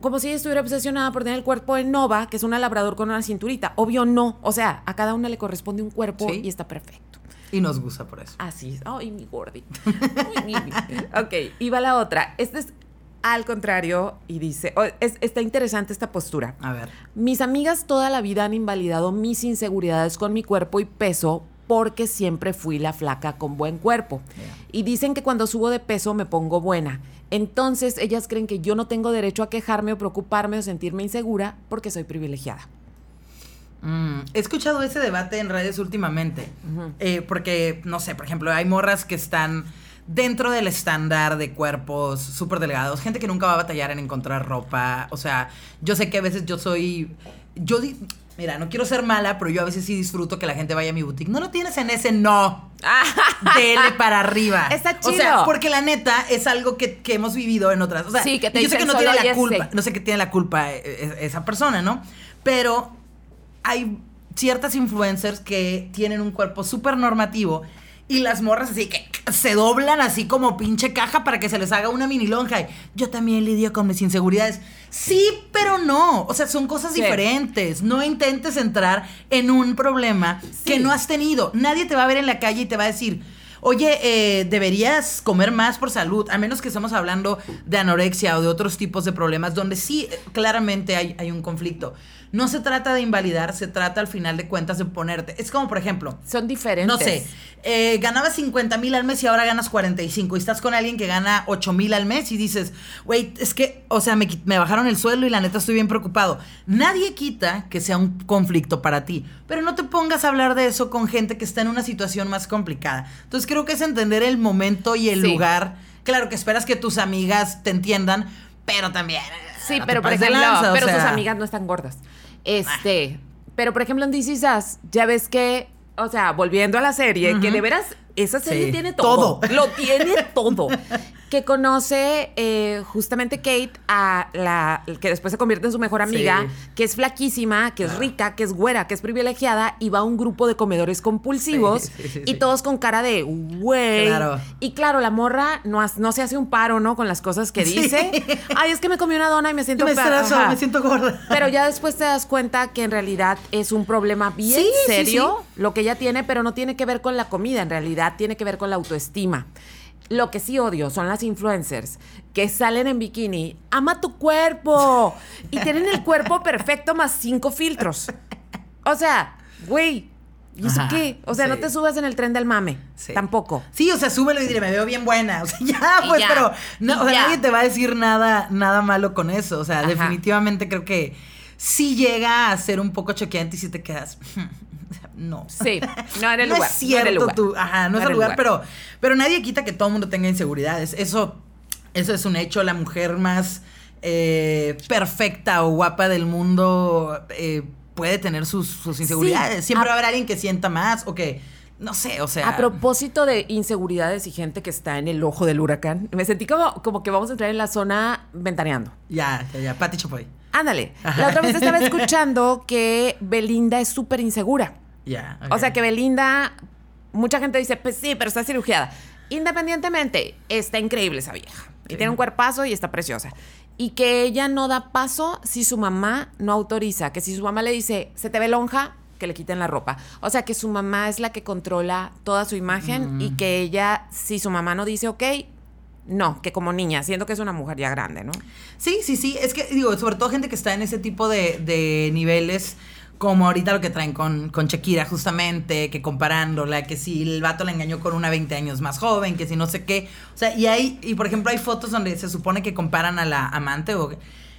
Como si ella estuviera obsesionada por tener el cuerpo de Nova, que es una labrador con una cinturita. Obvio no. O sea, a cada una le corresponde un cuerpo Sí. y está perfecto. Y nos gusta por eso. Así es. Ay, mi gordi. Ay, mi- mi. ok, y va la otra. Este es al contrario y dice, oh, es- está interesante esta postura. A ver. Mis amigas toda la vida han invalidado mis inseguridades con mi cuerpo y peso porque siempre fui la flaca con buen cuerpo. Yeah. Y dicen que cuando subo de peso me pongo buena. Entonces ellas creen que yo no tengo derecho a quejarme o preocuparme o sentirme insegura porque soy privilegiada. Mm, he escuchado ese debate en redes últimamente. Eh, porque, no sé, por ejemplo, hay morras que están dentro del estándar de cuerpos súper delgados. Gente que nunca va a batallar en encontrar ropa. O sea, yo sé que a veces yo soy. Yo Mira, no quiero ser mala, pero yo a veces sí disfruto que la gente vaya a mi boutique. No lo tienes en ese, no. Dele para arriba. Está O sea, chido. porque la neta es algo que, que hemos vivido en otras. O sea, Sí, que te yo sé que no tiene la culpa. ese. No sé que tiene la culpa eh, eh, esa persona, ¿no? Pero hay ciertas influencers que tienen un cuerpo súper normativo y las morras así que se doblan así como pinche caja para que se les haga una mini lonja. Y Yo también lidio con mis inseguridades. Sí, pero no. O sea, son cosas Sí. diferentes. No intentes entrar en un problema que no has tenido. Nadie te va a ver en la calle y te va a decir, oye, eh, deberías comer más por salud, a menos que estemos hablando de anorexia o de otros tipos de problemas donde sí eh, claramente hay, hay un conflicto. No se trata de invalidar, se trata al final de cuentas de ponerte. Es como, por ejemplo, Son diferentes. no sé, eh, ganabas 50 mil al mes y ahora ganas 45 y estás con alguien que gana 8 mil al mes y dices, güey, es que, o sea, me, bajaron el sueldo y la neta estoy bien preocupado. Nadie quita que sea un conflicto para ti, pero no te pongas a hablar de eso con gente que está en una situación más complicada. Entonces creo que es entender el momento y el Sí. lugar. Claro que esperas que tus amigas te entiendan, pero también... Sí, pero por ejemplo, lanza, o pero sus amigas no están gordas. Este, pero por ejemplo en Is Us, ya ves que, o sea, volviendo a la serie, que de veras esa serie Sí, tiene todo. todo. Lo tiene todo. Que conoce eh, justamente Kate a la que después se convierte en su mejor amiga, Sí. que es flaquísima, que es rica, que es güera, que es privilegiada y va a un grupo de comedores compulsivos Sí, sí, sí, y todos con cara de güey. Claro. Y claro, la morra no, se hace un paro, ¿no? Con las cosas que dice. Ay, es que me comí una dona y me siento me estreso, ajá. me siento gorda. Pero ya después te das cuenta que en realidad es un problema bien serio lo que ella tiene, pero no tiene que ver con la comida, en realidad tiene que ver con la autoestima. Lo que sí odio son las influencers que salen en bikini, ama tu cuerpo, y tienen el cuerpo perfecto más cinco filtros. O sea, güey, ¿y eso Ajá, qué? O sea, no te subas en el tren del mame, Sí. tampoco. Sí, o sea, súbelo y dile, me veo bien buena. O sea, ya, pues, ya, pero no, o sea, nadie te va a decir nada, nada malo con eso. O sea, Ajá. definitivamente creo que sí llega a ser un poco choqueante y si te quedas. O sea, no. Sí, no era el No lugar. es no era cierto el lugar. tú. Ajá, no, es era el lugar, pero, pero nadie quita que todo el mundo tenga inseguridades. Eso, eso es un hecho. La mujer más eh, perfecta o guapa del mundo eh, puede tener sus, sus inseguridades. Siempre va a haber alguien que sienta más o que. No sé, o sea. A propósito de inseguridades y gente que está en el ojo del huracán, me sentí como, como que vamos a entrar en la zona ventaneando. Ya, ya, ya. Pati Chapoy. Ándale. La otra vez estaba escuchando que Belinda es súper insegura. Ya. O sea que Belinda, mucha gente dice, pues sí, pero está cirugiada. Independientemente, está increíble esa vieja. Y tiene un cuerpazo y está preciosa. Y que ella no da paso si su mamá no autoriza. Que si su mamá le dice, se te ve lonja, que le quiten la ropa. O sea que su mamá es la que controla toda su imagen y que ella, si su mamá no dice, ok, no, que como niña, siendo que es una mujer ya grande, ¿no? Sí, sí, sí. Es que, digo, sobre todo gente que está en ese tipo de, de niveles, como ahorita lo que traen con, con Shakira, justamente, que comparándola, que si el vato la engañó con una 20 años más joven, que si no sé qué. O sea, y hay, y por ejemplo, hay fotos donde se supone que comparan a la amante o.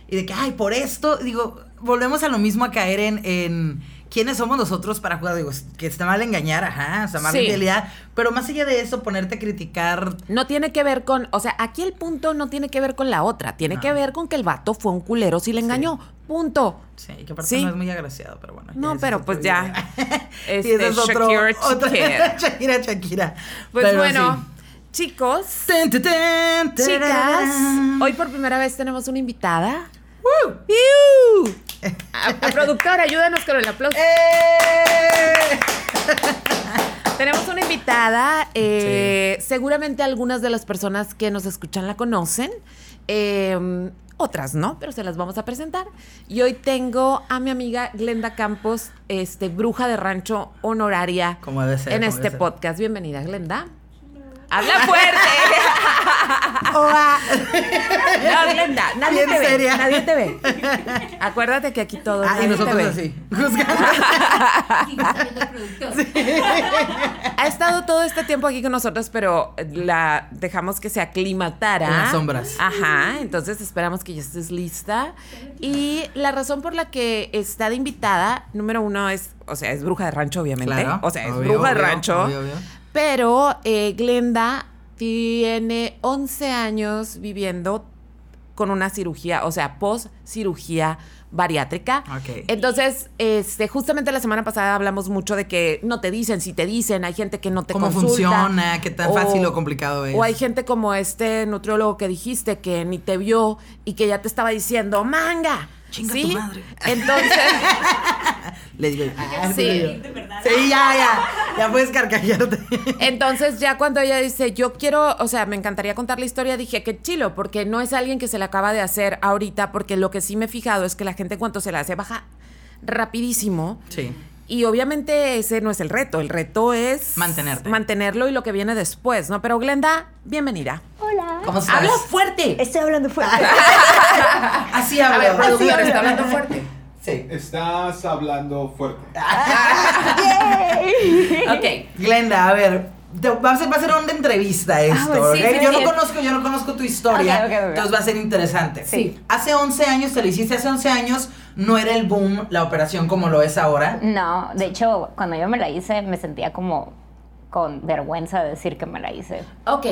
Y de que, ay, por esto, digo, volvemos a lo mismo a caer en. en ¿Quiénes somos nosotros para jugar? Digo, que está mal engañar, ajá, está mal Sí. Pero más allá de eso, ponerte a criticar No tiene que ver con, o sea, aquí el punto no tiene que ver con la otra, tiene No. que ver con que el vato fue un culero si le engañó. Punto. Sí, que aparte Sí. no es muy agraciado, pero bueno. No, pero otro pues ya. Sí, Este, ese es otro, Shakira, otra- Shakira. Shakira, Shakira. Pues Pero bueno, sí. chicos, Ten, ten, ten, chicas, hoy por primera vez tenemos una invitada. ¡Woo! A, a productora, ayúdanos con el aplauso. ¡Eh! Tenemos una invitada. eh, Seguramente algunas de las personas que nos escuchan la conocen. eh, otras no, pero se las vamos a presentar. Y hoy tengo a mi amiga Glenda Campos, este, bruja de rancho honoraria Como ser, en como este ser. podcast. Bienvenida, Glenda. Habla fuerte. Hola. No, Glenda, nadie Bien te ve. seria. Nadie te ve. Acuérdate que aquí todos Ah, y nadie te nosotros ve. así. Juzgando. Ha estado todo este tiempo aquí con nosotros, pero la dejamos que se aclimatara. En las sombras. Ajá, entonces esperamos que ya estés lista. Y la razón por la que está de invitada, número uno es, o sea, es bruja de rancho, obviamente. Claro, o sea, es obvio, bruja de rancho. obvio, obvio. Pero eh, Glenda tiene 11 años viviendo con una cirugía, o sea, post cirugía bariátrica. Ok. Entonces, este, justamente la semana pasada hablamos mucho de que no te dicen, si te dicen, hay gente que no te ¿Cómo consulta. funciona? ¿Qué tan fácil o complicado es? O hay gente como este nutriólogo que dijiste que ni te vio y que ya te estaba diciendo, manga. Chinga ¿Sí? tu madre. Entonces, Le digo, ah, Sí. le digo. Sí, ya, ya. Ya puedes carcajearte. entonces ya cuando ella dice, yo quiero, o sea, me encantaría contar la historia, dije, qué chilo, porque no es alguien que se le acaba de hacer ahorita, porque lo que sí me he fijado es que la gente en cuanto se la hace baja rapidísimo. Sí. Y obviamente ese no es el reto, el reto es Mantenerte. mantenerlo y lo que viene después, ¿no? Pero Glenda, bienvenida. Hola. ¿Cómo estás? Habla fuerte. Estoy hablando fuerte. Así A habla. ver, así productor, habla. está hablando fuerte. Sí. Estás hablando fuerte. Ok. Glenda, a ver, te- va a ser, va a ser una entrevista esto, pues sí, ¿ok? sí, yo sí. no conozco, yo no conozco tu historia, Ok, ok, ok. entonces va a ser interesante. Sí. Hace 11 años te lo hiciste, hace 11 años no era el boom la operación como lo es ahora. No, de hecho, cuando yo me la hice, me sentía como con vergüenza de decir que me la hice. Ok.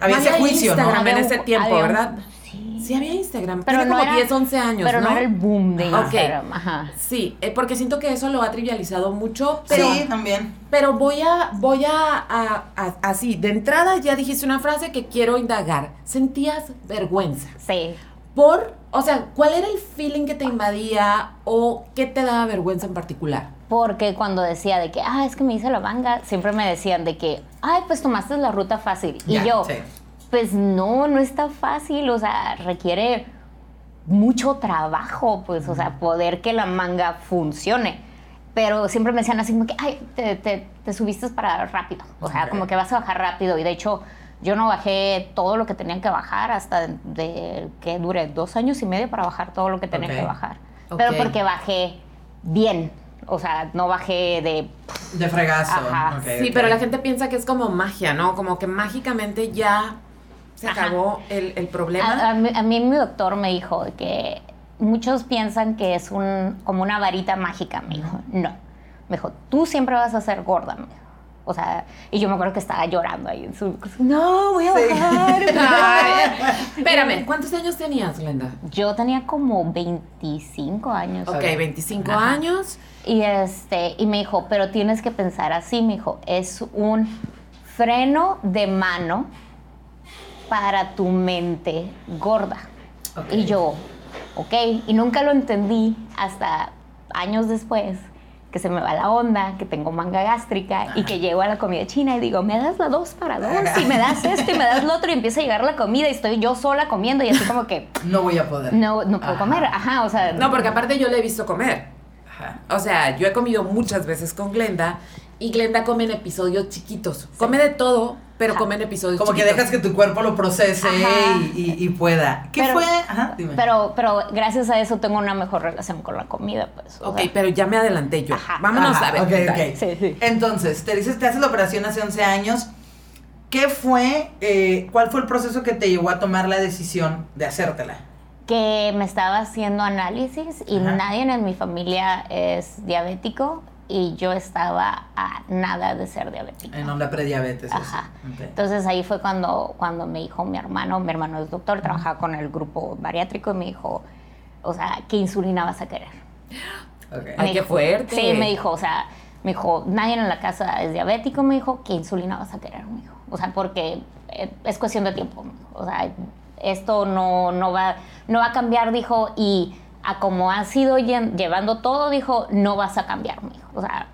Había ese juicio, ¿no? En ese tiempo, había ¿verdad? Sí. Sí, había Instagram. Pero Tiene no como era- 10, 11 años, Pero no, ¿no? era el boom de Ok. Instagram. Ajá. Sí, eh, porque siento que eso lo ha trivializado mucho, pero, sí, también. pero voy a, voy a, a- a- así, de entrada ya dijiste una frase que quiero indagar. ¿Sentías vergüenza? Sí. Por, o sea, ¿cuál era el feeling que te invadía o qué te daba vergüenza en particular? Porque cuando decía de que, ah, es que me hice la manga, siempre me decían de que, ay, pues tomaste la ruta fácil. Y Ya, yo, sí. pues no, no está fácil, o sea, requiere mucho trabajo, pues, o sea, poder que la manga funcione. Pero siempre me decían así como que, ay, te, te, te subiste para rápido, o sea, como que vas a bajar rápido. Y de hecho, yo no bajé todo lo que tenían que bajar hasta de, de que dure dos años y medio para bajar todo lo que tenía que bajar. Pero porque bajé bien, o sea, no bajé de... De fregazo. Ajá. Sí, pero la gente piensa que es como magia, ¿no? Como que mágicamente ya se Ajá. acabó el, el problema. A, a mí, a mí mi doctor me dijo que muchos piensan que es un, como una varita mágica, me dijo. No. Me dijo, tú siempre vas a ser gorda, me dijo. O sea, y yo me acuerdo que estaba llorando ahí en su... No, voy a Sí. bajar. Ay, espérame, ¿cuántos años tenías, Glenda? Yo tenía como 25 años. Ok, 25 Ajá. años. Y, este, y me dijo, pero tienes que pensar así, me dijo, es un freno de mano para tu mente gorda. Y yo, ok, y nunca lo entendí hasta años después que se me va la onda, que tengo manga gástrica y que llego a la comida china y digo, me das la dos para dos y me das esto y me das lo otro y empieza a llegar la comida y estoy yo sola comiendo y así como que No voy a poder. no, no puedo Ajá. comer, ajá, o sea, No, porque aparte yo le he visto comer. Ajá. O sea, yo he comido muchas veces con Glenda y Glenda come en episodios chiquitos. Come de todo, pero Ajá. come en episodios Como que chiquitos. dejas que tu cuerpo lo procese y, y- y pueda. ¿Qué Pero- fue? Ajá, dime. pero, pero gracias a eso tengo una mejor relación con la comida, pues. Ok, sea, pero ya me adelanté yo. Ajá. Vámonos Ajá, a ver. ok, dale. ok. Sí, sí. Entonces, te dices, te haces la operación hace 11 años. ¿Qué fue, eh, cuál fue el proceso que te llevó a tomar la decisión de hacértela? que me estaba haciendo análisis y Ajá. nadie en mi familia es diabético y yo estaba a nada de ser diabética. En onda prediabetes. Ajá. Entonces ahí fue cuando, cuando me dijo mi hermano, mi hermano es doctor, trabajaba con el grupo bariátrico y me dijo, o sea, ¿qué insulina vas a querer? Ok. Ay, qué fuerte. Sí, me dijo, o sea, me dijo, nadie en la casa es diabético, me dijo, ¿qué insulina vas a querer? Me dijo, o sea, porque eh, es cuestión de tiempo, o sea, esto no, no, va, no va a cambiar, dijo, y a como has ido lle- llevando todo, dijo, no vas a cambiar, me dijo, o sea,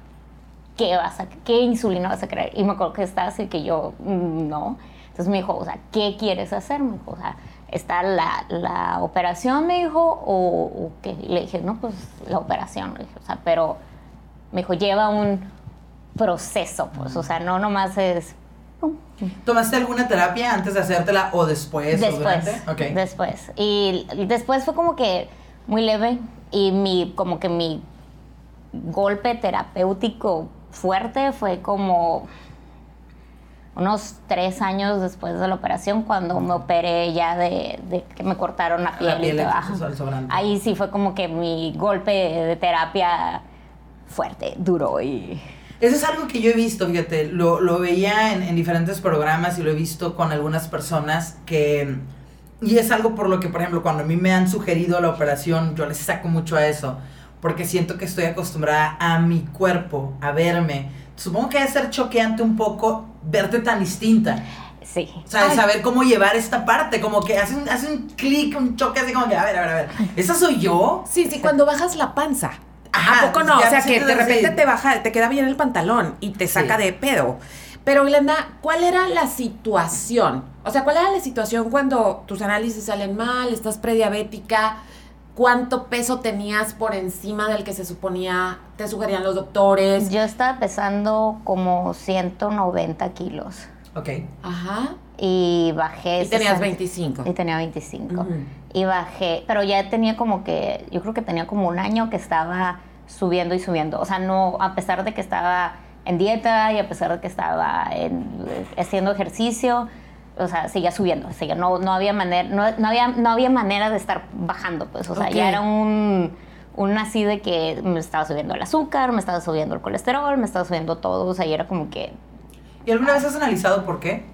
¿qué, vas a, ¿qué insulina vas a querer? Y me acuerdo que está así que yo, mm, no. Entonces me dijo, o sea, ¿qué quieres hacer? Me dijo, o sea, ¿está la, la operación, me dijo, o, o qué? Y le dije, no, pues la operación, le dije, o sea, pero me dijo, lleva un proceso, pues, o sea, no nomás es ¿Tomaste alguna terapia antes de hacértela o después? o después, durante? Ok. después. Y después fue como que muy leve y mi, como que mi golpe terapéutico fuerte fue como unos tres años después de la operación cuando me operé ya de, de que me cortaron la piel, La piel, y todo. Ahí sí fue como que mi golpe de terapia fuerte, duro y... Eso es algo que yo he visto, fíjate, lo, lo veía en, en diferentes programas y lo he visto con algunas personas que... Y es algo por lo que, por ejemplo, cuando a mí me han sugerido la operación, yo les saco mucho a eso, porque siento que estoy acostumbrada a mi cuerpo, a verme. Supongo que debe ser choqueante un poco verte tan distinta. Sí. O sea, Ay. saber cómo llevar esta parte, como que hace un, hace un clic, un choque así como que, a ver, a ver, a ver, ¿esa soy yo? Sí, sí, cuando bajas la panza. Ajá, ¿A poco no? O sea, que de repente así. te baja, te queda bien el pantalón y te saca Sí. de pedo. Pero Glenda, ¿cuál era la situación? O sea, ¿cuál era la situación cuando tus análisis salen mal, estás prediabética? ¿Cuánto peso tenías por encima del que se suponía te sugerían los doctores? Yo estaba pesando como 190 kilos Ok. Ajá. y bajé... Y tenías 60 25. Y tenía 25. Ujú. Y bajé, pero ya tenía como que, yo creo que tenía como un año que estaba subiendo y subiendo. O sea, no, a pesar de que estaba en dieta y a pesar de que estaba en- haciendo ejercicio, o sea, seguía subiendo. Seguía, no, no, había manera, no, no había, no había manera de estar bajando, pues. O sea, ya era un, un así de que me estaba subiendo el azúcar, me estaba subiendo el colesterol, me estaba subiendo todo. O sea, y era como que ¿Y alguna vez has analizado por qué?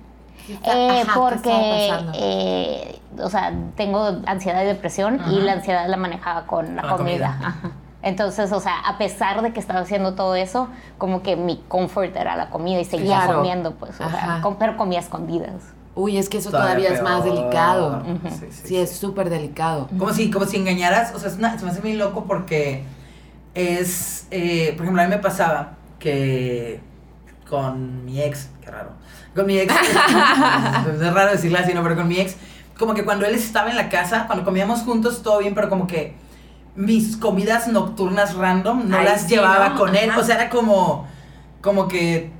eh, Ajá, ¿qué porque, eh, o sea, tengo ansiedad y depresión y la ansiedad la manejaba con la, Con comida. comida. Ajá. Entonces, o sea, a pesar de que estaba haciendo todo eso, como que mi comfort era la comida y seguía Claro. comiendo, pues, o sea, pero comía escondidas. Uy, es que eso todavía, es más delicado. Sí, sí, Sí, sí. es súper delicado. Como si, como si engañaras, o sea, es una- se me hace muy loco porque es, eh, por ejemplo, a mí me pasaba que con mi ex, qué raro, con mi ex, es raro decirle así, ¿no? Pero con mi ex, como que cuando él estaba en la casa, cuando comíamos juntos, todo bien, pero como que mis comidas nocturnas random no Ay, las sí, llevaba ¿no? con él, Ajá. o sea, era como, como que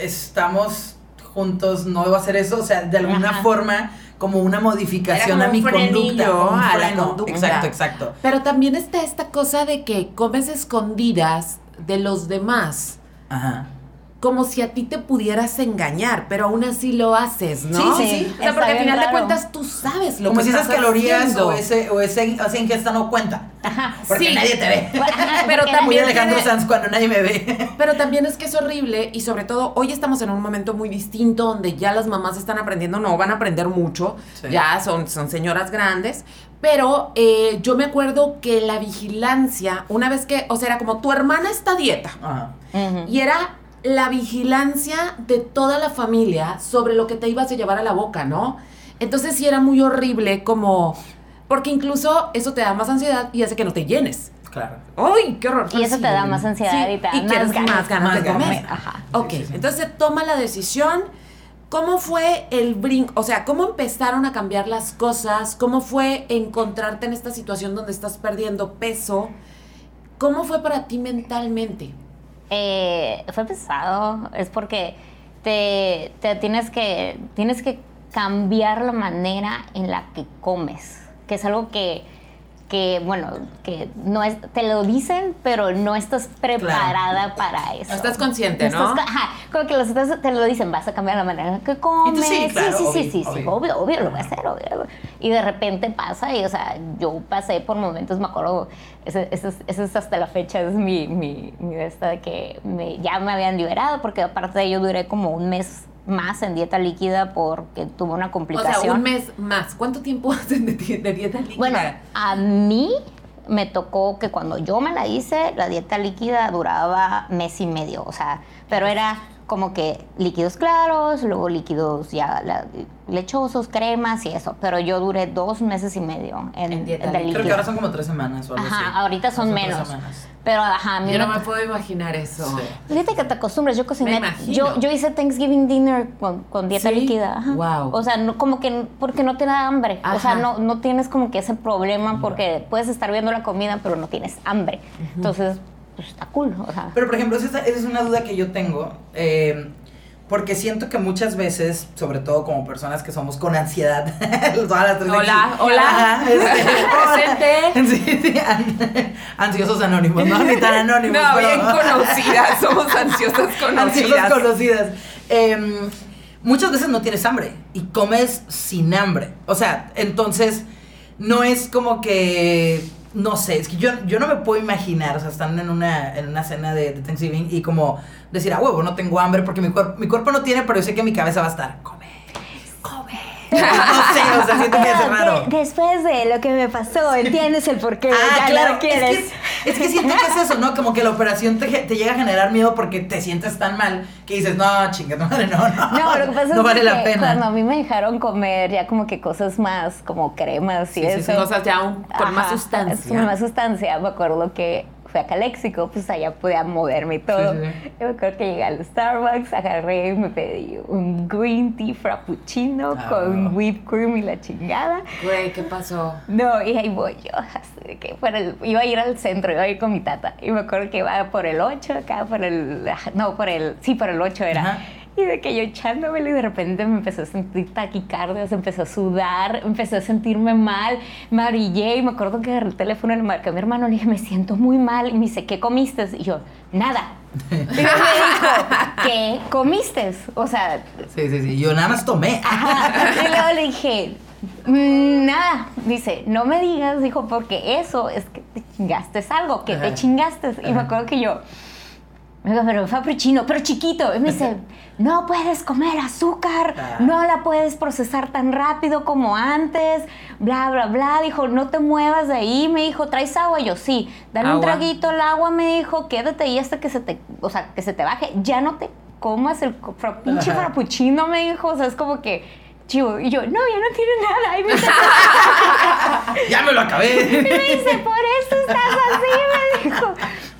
estamos juntos, no debo hacer eso, o sea, de alguna Ajá. forma, como una modificación Era a como mi conducta, a la conducta. Exacto, exacto. Pero también está esta cosa de que comes escondidas de los demás. Ajá. Como si a ti te pudieras engañar, pero aún así lo haces, ¿no? Sí, sí, sí. O sea, porque al final de cuentas tú sabes lo Como que si esas estás calorías haciendo. o ese, o ese, o esa ingesta no cuenta. Porque Sí. nadie te ve. Ajá, Pero porque también Muy Alejandro tiene- Sanz cuando nadie me ve. Pero también es que es horrible y sobre todo hoy estamos en un momento muy distinto donde ya las mamás están aprendiendo, no van a aprender mucho, Sí. ya son, son señoras grandes, pero eh, yo me acuerdo que la vigilancia, una vez que, o sea, era como tu hermana está dieta Ajá. Y era la vigilancia de toda la familia sobre lo que te ibas a llevar a la boca, ¿no? Entonces sí era muy horrible como Porque incluso eso te da más ansiedad y hace que no te llenes. Claro. ¡Ay, qué horror! Y eso te da más ansiedad y te da más quieres ganas, más ganas más de comer. ganas. Ajá. Ok, Sí, sí, sí. entonces se toma la decisión. ¿Cómo fue el brinco? O sea, ¿cómo empezaron a cambiar las cosas? ¿Cómo fue encontrarte en esta situación donde estás perdiendo peso? ¿Cómo fue para ti mentalmente? Eh, fue pesado, es porque te, te tienes que tienes que cambiar la manera en la que comes, que es algo que, que bueno, que no es, te lo dicen, pero no estás preparada para eso. No estás consciente, No ¿no? estás- ajá, como que los estás- te lo dicen, vas a cambiar la manera que comes. sí, claro, sí, sí, obvio, sí, sí, sí, obvio. obvio, lo voy a hacer, obvio. Y de repente pasa, y o sea, yo pasé por momentos, me acuerdo, ese, ese es- hasta la fecha, es mi, mi, mi de esta de que me, ya me habían liberado, porque aparte de ello duré como un mes más en dieta líquida porque tuve una O complicación. sea, un mes más. ¿Cuánto tiempo hacen de, di- de dieta líquida? Bueno, a mí me tocó que cuando yo me la hice, la dieta líquida duraba mes y medio, o sea, pero era como que líquidos claros, luego líquidos ya la- lechosos, cremas y eso, pero yo duré dos meses y medio en, En dieta líquida. Creo que ahora son como tres semanas o algo Ajá, así. ahorita son tres menos. semanas. Pero ajá, a mí Yo no me- puedo imaginar eso. Sí. Fíjate que te acostumbras, yo cociné, imagino. yo, yo hice Thanksgiving dinner con, con dieta ¿Sí? líquida. ajá. Wow. O sea, no, como que porque no te da hambre. O sea, Ajá. no, no tienes como que ese problema porque puedes estar viendo la comida, pero no tienes hambre. Entonces, pues está cool. O sea, Pero por ejemplo, esa, esa es una duda que yo tengo. eh, porque siento que muchas veces, sobre todo como personas que somos con ansiedad, todas las tres Hola, aquí. hola. Este, Presente. Sí, sí, an- ansiosos anónimos, ¿no? Ni tan anónimos. No, pero- bien conocidas. Somos ansiosas conocidas. Ansiosas conocidas. Em, muchas veces no tienes hambre y comes sin hambre. O sea, entonces no es como que. No sé, es que yo, yo no me puedo imaginar, o sea, están en una, en una cena de, de Thanksgiving y como decir, a huevo, no tengo hambre porque mi, cuerpo mi cuerpo no tiene, pero yo sé que mi cabeza va a estar. No sé, o sea, siento que es raro. después de lo que me pasó, entiendes el por qué Ah, ya claro, lo quieres. Es que, es que siento que es eso, ¿no? Como que la operación te, llega a generar miedo porque te sientes tan mal que dices, no, chinga, madre, no, no. No, lo que pasa no es vale que la pena. cuando a mí me dejaron comer ya como que cosas más como cremas y Sí, eso. sí, cosas ya un- con más sustancia. Con más sustancia. Me acuerdo que fui a Caléxico, pues allá podía moverme y todo. Sí. Yo me acuerdo que llegué al Starbucks, agarré y me pedí un green tea frappuccino Ah. con whipped cream y la chingada. Güey, ¿qué pasó? No, y ahí voy yo, así que por el, iba a ir al centro, iba a ir con mi tata. Y me acuerdo que iba por el 8, acá por el, no, por el, sí, por el 8 era. Y de que yo echándomelo y de repente me empezó a sentir taquicardia, se empezó a sudar, empecé a sentirme mal, me orillé y me acuerdo que agarré el teléfono y le marqué a mi hermano le dije, me siento muy mal. Y me dice, ¿qué comiste? Y yo, nada. Y me dijo, ¿qué comiste? O sea, Sí, sí, sí. Yo nada más tomé. Ajá. Y luego le dije, "Mm, nada. Dice, no me digas, dijo, porque eso es que te chingaste algo, que te chingaste. Y me acuerdo que yo, pero fue chino, pero chiquito. Y me dice, no puedes comer azúcar, Ah. no la puedes procesar tan rápido como antes, bla, bla, bla. Dijo, no te muevas de ahí. Me dijo, ¿traes agua? Y yo, sí. Dale un traguito al agua, me dijo, quédate ahí hasta que se te, o sea, que se te baje. Ya no te comas el fra- pinche frappuccino, me dijo. O sea, es como que, chivo. Y yo, no, ya no tiene nada. Y me dice, Ya me lo acabé. y me dice, por eso estás así, me dijo.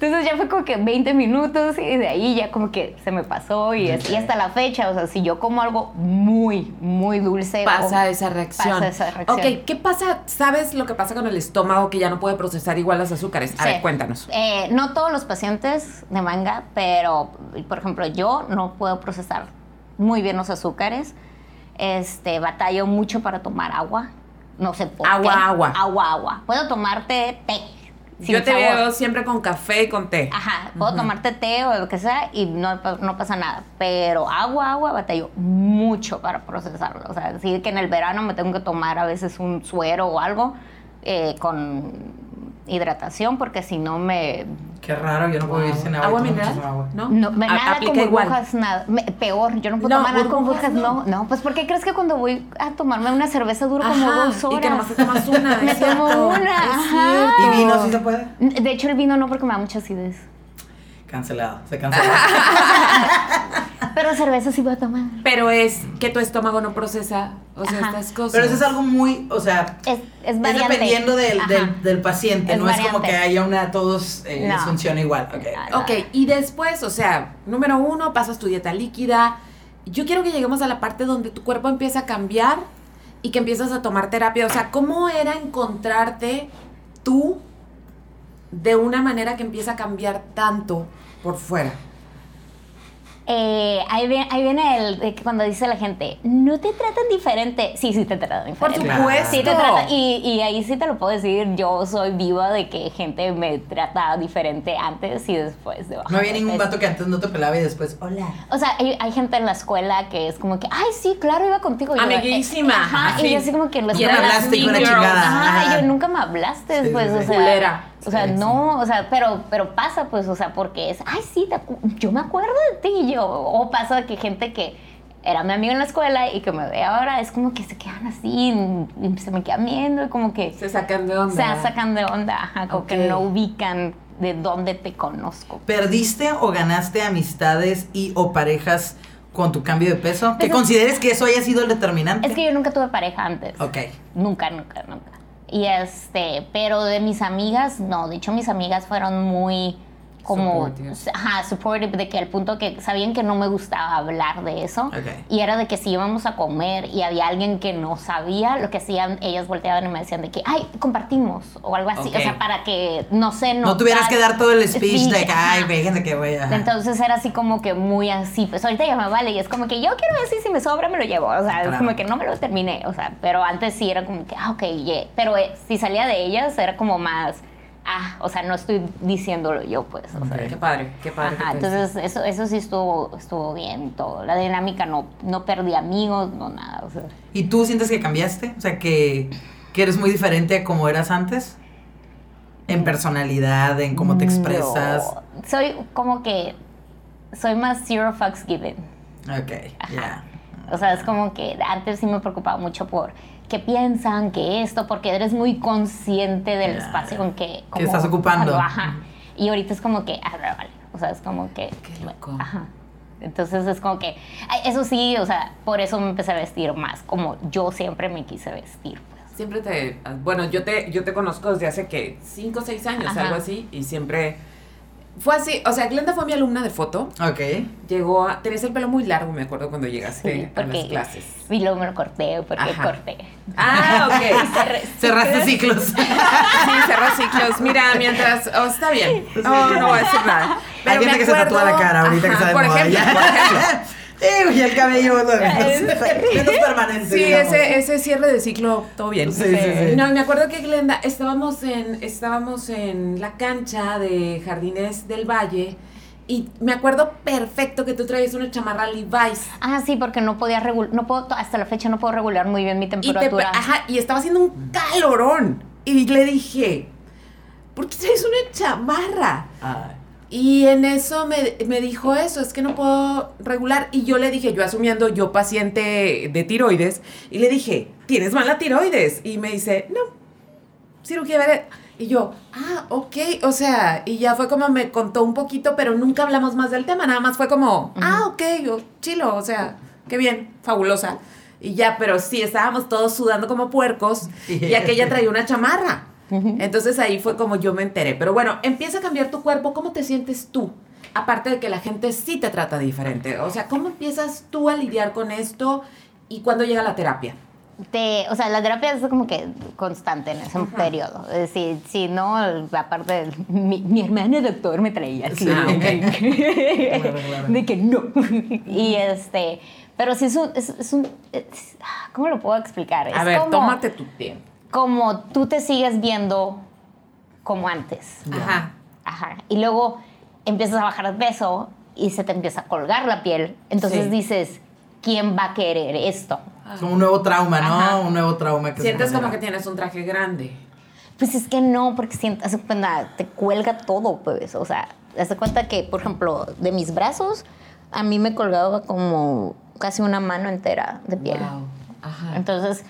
Entonces ya fue como que 20 minutos y de ahí ya como que se me pasó y, hasta la fecha, o sea, si yo como algo muy, muy dulce. Pasa o- esa reacción. Pasa esa reacción. Ok, ¿qué pasa? ¿Sabes lo que pasa con el estómago que ya no puede procesar igual las azúcares? A Sí. ver, cuéntanos. Eh, no todos los pacientes de manga, pero por ejemplo yo no puedo procesar muy bien los azúcares. Este, batallo mucho para tomar agua. No sé por Agua, qué. agua. Agua, agua. Puedo tomarte té. Sin Yo te sabor. veo siempre con café y con té. Ajá, puedo tomarte té o lo que sea y no, no pasa nada. Pero agua, agua, batallo mucho para procesarlo. O sea, así que en el verano me tengo que tomar a veces un suero o algo eh, con hidratación porque si no me... Qué raro, yo no puedo ir sin agua. ¿Agua mineral? agua. ¿No? No, me- A- nada con igual. burbujas, nada. Me- peor, yo no puedo No, tomar nada con burbujas burbujas, no. no. pues ¿por qué crees que cuando voy a tomarme una cerveza dura como dos horas? Y que nomás te tomas una. Me tomo una, ajá. ¿Y vino sí se puede? De hecho, el vino no porque me da mucha acidez. Cancelado, se canceló. Pero cerveza sí voy a tomar. Pero es que tu estómago no procesa, o sea, Ajá. estas cosas. Pero eso es algo muy, o sea, Es, es es dependiendo del, del, del paciente, Es no es como que haya una a todos eh, les No. funciona igual. ok. No. Ok, y después, o sea, número uno, pasas tu dieta líquida. Yo quiero que lleguemos a la parte donde tu cuerpo empieza a cambiar y que empiezas a tomar terapia. O sea, ¿cómo era encontrarte tú de una manera que empieza a cambiar tanto por fuera? Eh, ahí, viene, ahí viene el de que cuando dice la gente, no te tratan diferente. Sí, sí te tratan Por diferente. supuesto. Sí te tratan, y, y ahí sí te lo puedo decir, yo soy viva de que gente me trata diferente antes y después de bajar No había ningún vato que antes no te pelaba y después, hola. O sea, hay, hay gente en la escuela que es como que, ay, sí, claro, iba contigo. Y yo, Amiguísima, eh, ajá, y yo así como que en la Y me las hablaste, de la chingada. Ajá, Ajá. yo nunca me hablaste, Sí, pues, sí, o sea. O sea, Sí, no, o sea, pero, pero pasa, pues, o sea, porque es, ay, sí, te yo me acuerdo de ti, yo. O pasa que gente que era mi amigo en la escuela y que me ve ahora, es como que se quedan así, y se me quedan viendo, y como que Se sacan de onda. se sacan de onda, ajá, como que no ubican de dónde te conozco. ¿Perdiste o ganaste amistades y o parejas con tu cambio de peso? ¿Que Pues es- consideres que eso haya sido el determinante? Es que yo nunca tuve pareja antes. Ok. Nunca, nunca, nunca. Y este, pero de mis amigas, no. De hecho, mis amigas fueron muy como, Supportive. ajá, supportive, de que al punto que sabían que no me gustaba hablar de eso. Y era de que si íbamos a comer y había alguien que no sabía, lo que hacían, ellas volteaban y me decían de que, ay, compartimos, o algo así. O sea, para que, no sé, No tuvieras que dar todo el speech de que, ay, fíjense que voy a... Entonces era así como que muy así, pues ahorita ya me vale y es como que yo quiero ver si, me sobra me lo llevo, o sea, es como que no me lo terminé, o sea, pero antes sí era como que, ah, ok, yeah. pero eh, si salía de ellas era como más, ah, o sea, no estoy diciéndolo yo, pues, o sea. Qué padre, qué padre. Ajá, entonces eso, eso sí estuvo, estuvo bien todo. La dinámica no, no perdí amigos, no nada. O sea. ¿Y tú sientes que cambiaste? O sea, que, que eres muy diferente a como eras antes. En personalidad, en cómo te expresas. No, soy como que, soy más zero fucks given. Ok, ya. O sea, es como que antes sí me preocupaba mucho por qué piensan, que esto, porque eres muy consciente del Ya, espacio en que... Que estás ocupando. Ajá. Y ahorita es como que, ah, vale. O sea, es como que... Qué loco. Ajá. Entonces es como que, eso sí, o sea, por eso me empecé a vestir más, como yo siempre me quise vestir. Pues. Siempre te. Bueno, yo te, yo te conozco desde hace que 5 o 6 años, Ajá. algo así, y siempre. Fue así, o sea, Glenda fue mi alumna de foto. Ok. Llegó a. Tenías el pelo muy largo, me acuerdo cuando llegaste Sí, a las clases. Y luego me lo corté, porque Ajá. corté. Ah, ok. Cerré- Cerraste ciclos. Sí, cerró ciclos. Mira, mientras. Oh, está bien. No, no voy a decir nada. Hay me gente que se tatúa la cara ahorita que Ajá, de Por ejemplo, por ejemplo. Eh, y el cabello lo menos, menos permanente. Sí, ese, ese cierre de ciclo, todo bien. Sí, sí, sí. No, y me acuerdo que Glenda, estábamos en, estábamos en la cancha de Jardines del Valle y me acuerdo perfecto que tú traías una chamarra Levi's. Ah, sí, porque no podía regular, no puedo, hasta la fecha no puedo regular muy bien mi Y, te, temperatura. ajá, y estaba haciendo un calorón. Y le dije, ¿por qué traes una chamarra? Ay. Y en eso me, me dijo eso, es que no puedo regular. Y yo le dije, yo asumiendo, yo paciente de tiroides, y le dije, ¿tienes mala tiroides? Y me dice, no, cirugía ver Y yo, ah, ok, o sea, y ya fue como me contó un poquito, pero nunca hablamos más del tema, nada más fue como, ah, ok, yo, chilo, o sea, qué bien, fabulosa. Y ya, pero sí, estábamos todos sudando como puercos y aquella traía una chamarra. Entonces ahí fue como yo me enteré. Pero bueno, empieza a cambiar tu cuerpo. ¿Cómo te sientes tú? Aparte de que la gente sí te trata diferente. O sea, ¿cómo empiezas tú a lidiar con esto y cuándo llega la terapia? Te- o sea, la terapia es como que constante en ese periodo. Es decir, si no, aparte, mi, mi hermano doctor me traía así. Sí. Ah, ok. Claro, claro. De que no. y este, pero sí es un, es, es un es- ¿cómo lo puedo explicar? A ver, como, tómate tu tiempo. Como tú te sigues viendo como antes. Ajá. Ajá. Y luego empiezas a bajar de peso y se te empieza a colgar la piel. Entonces Sí. dices, ¿quién va a querer esto? Como un nuevo trauma, ¿no? Ajá. Un nuevo trauma que se Sientes como que tienes un traje grande. Pues es que no, porque sientas, cuenta, te cuelga todo, pues. O sea, te cuenta que, por ejemplo, de mis brazos, a mí me colgaba como casi una mano entera de piel. Wow. Ajá. Entonces,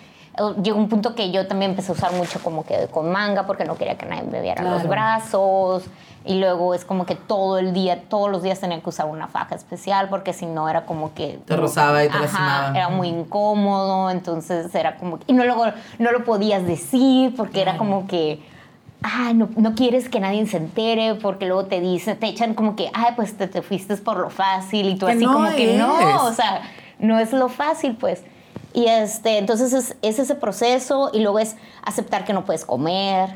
llegó un punto que yo también empecé a usar mucho como que con manga porque no quería que nadie me viera los brazos. Y luego es como que todo el día, todos los días tenía que usar una faja especial porque si no era como que... Te rozaba y te Ajá, lastimaba. Era muy incómodo, entonces era como... que- Y no, luego no lo podías decir porque era como que... Ay, no, no quieres que nadie se entere porque luego te dicen, te echan como que, ay, pues te, te fuiste por lo fácil y tú Que así no como que no, o sea, no es lo fácil, pues. Y este, entonces es, es ese proceso y luego es aceptar que no puedes comer.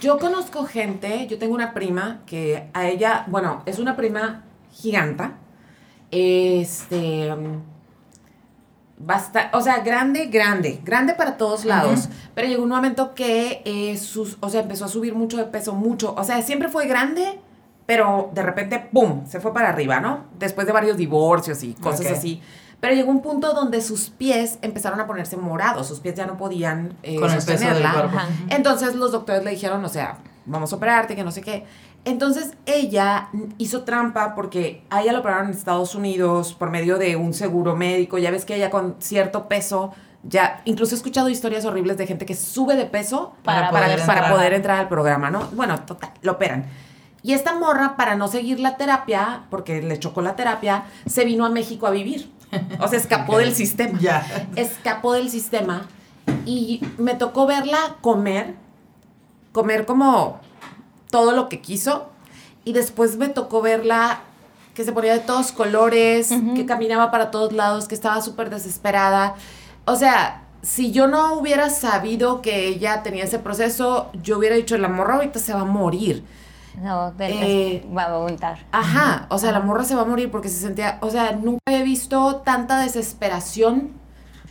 Yo conozco gente, yo tengo una prima que a ella, bueno, es una prima giganta. Este. Basta, o sea, grande, grande, grande para todos lados. Pero llegó un momento que eh, sus, o sea, empezó a subir mucho de peso, mucho. O sea, siempre fue grande, pero de repente, ¡pum! Se fue para arriba, ¿no? Después de varios divorcios y cosas así. Pero llegó un punto donde sus pies empezaron a ponerse morados, sus pies ya no podían eh, Con el peso del sostenerla. Entonces los doctores le dijeron, o sea, vamos a operarte, que no sé qué. Entonces ella hizo trampa porque a ella la operaron en Estados Unidos por medio de un seguro médico. Ya ves que ella con cierto peso, ya, incluso he escuchado historias horribles de gente que sube de peso Para para, poder para entrar. poder entrar al programa, ¿no? Bueno, total, lo operan. Y esta morra, para no seguir la terapia, porque le chocó la terapia, se vino a México a vivir. O sea, escapó Ok. del sistema Ya. escapó del sistema y me tocó verla comer, comer como todo lo que quiso y después me tocó verla que se ponía de todos colores, que caminaba para todos lados, que estaba súper desesperada. O sea, si yo no hubiera sabido que ella tenía ese proceso, yo hubiera dicho, la morra ahorita se va a morir. No, de- Eh, va a vomitar. Ajá, o sea, la morra se va a morir porque se sentía, o sea, nunca he visto tanta desesperación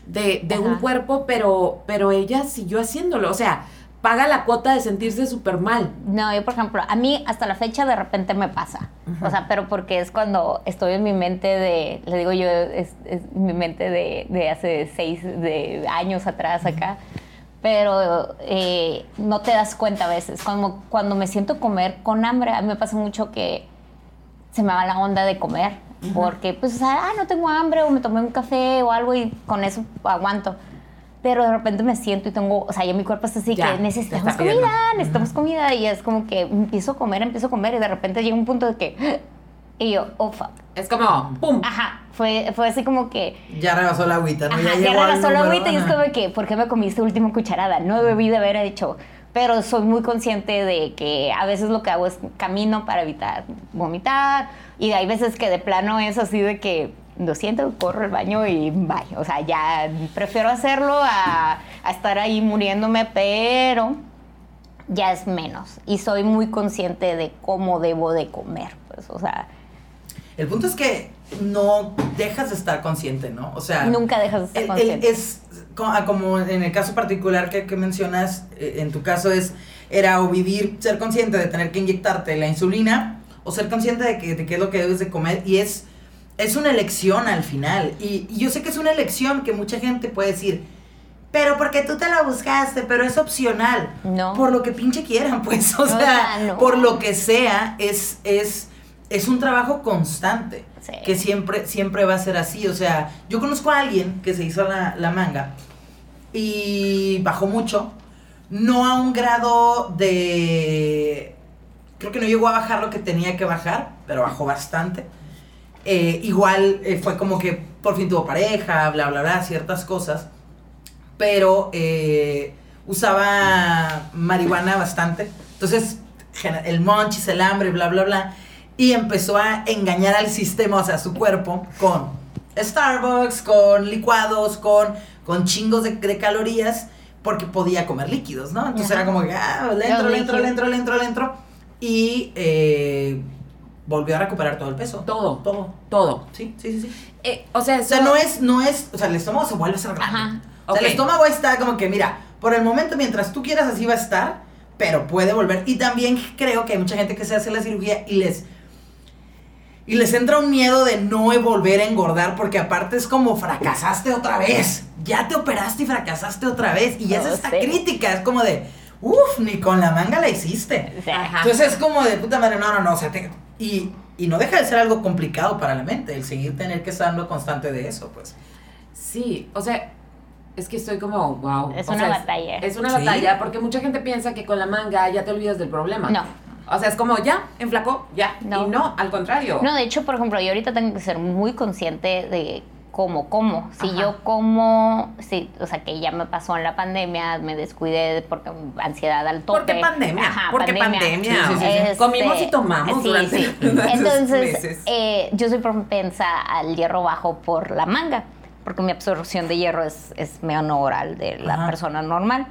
de, de un cuerpo, pero, pero ella siguió haciéndolo, o sea, paga la cuota de sentirse súper mal. No, yo por ejemplo, a mí hasta la fecha de repente me pasa. O sea, pero porque es cuando estoy en mi mente de, le digo yo, es, es mi mente de, de hace seis de años atrás acá. Pero eh, no te das cuenta a veces. Cuando, cuando me siento comer con hambre, a mí me pasa mucho que se me va la onda de comer. Porque, pues, o sea, ah, no tengo hambre o me tomé un café o algo y con eso aguanto. Pero de repente me siento y tengo, o sea, ya mi cuerpo está así Ya, que necesitamos comida, necesitamos comida. Y es como que empiezo a comer, empiezo a comer y de repente llega un punto de que. Y yo, oh fuck. Es como, ¡pum! Ajá. Fue, fue así como que. Ya rebasó la agüita, ¿no? Ajá, ya al rebasó la agüita y es como que, ¿por qué me comiste última cucharada? No debí de haber hecho. Pero soy muy consciente de que a veces lo que hago es camino para evitar vomitar. Y hay veces que de plano es así de que lo siento, corro al baño y bye. O sea, ya prefiero hacerlo a, a estar ahí muriéndome, pero ya es menos. Y soy muy consciente de cómo debo de comer. Pues, o sea, El punto es que no dejas de estar consciente, ¿no? O sea, nunca dejas de estar el- el- consciente. es ah, como en el caso particular que, que mencionas, eh, en tu caso es, era o vivir, ser consciente de tener que inyectarte la insulina, o ser consciente de, que, de qué es lo que debes de comer, y es, es una elección al final. Y, y yo sé que es una elección que mucha gente puede decir, pero porque tú te la buscaste, pero es opcional. No. Por lo que pinche quieran, pues, o No, sea, o sea, no. por lo que sea, es, es, es un trabajo constante. Sí. Que siempre, siempre va a ser así. O sea, yo conozco a alguien que se hizo la, la manga y bajó mucho. No a un grado de. Creo que no llegó a bajar lo que tenía que bajar, pero bajó bastante. Eh, igual eh, fue como que por fin tuvo pareja, bla, bla, bla, ciertas cosas. Pero eh, usaba marihuana bastante. Entonces, el monchis, el hambre, bla, bla, bla. Y empezó a engañar al sistema, o sea, a su cuerpo, con Starbucks, con licuados, con, con chingos de, de calorías, porque podía comer líquidos, ¿no? Entonces Ajá. era como que, ah, le entro, le entro, le entro, le entro, le entro. Y eh, volvió a recuperar todo el peso. Todo. Todo. Todo. Sí, sí, sí, sí. Eh, o sea, O sea, eso- no es, no es, o sea, el estómago se vuelve a ser grande. Ajá. O sea, el estómago está como que, mira, por el momento, mientras tú quieras, así va a estar, pero puede volver. Y también creo que hay mucha gente que se hace la cirugía y les. Y les entra un miedo de no volver a engordar, porque aparte es como fracasaste otra vez. Ya te operaste y fracasaste otra vez. Y ya es Oh, esta sí. crítica, es como de, uff, ni con la manga la hiciste. Ajá. Entonces es como de puta madre, no, no, no, o sea, te- y, y no deja de ser algo complicado para la mente, el seguir tener que estar lo constante de eso, pues. Sí, o sea, Es que estoy como, wow. Es una batalla. Es una Sí. batalla porque mucha gente piensa que con la manga ya te olvidas del problema. No. O sea, es como ya, enflacó, ya. No. Y no, al contrario. No, de hecho, por ejemplo, yo ahorita tengo que ser muy consciente de cómo como. Si Ajá. yo como, sí, o sea, que ya me pasó en la pandemia, me descuidé porque ansiedad al tope. ¿Por qué pandemia? Ajá, ¿Por qué pandemia? Sí, sí, sí, sí. Este, Comimos y tomamos durante Entonces, meses. eh, yo soy propensa al hierro bajo por la manga, porque mi absorción de hierro es, es menor al de la Ajá. persona normal.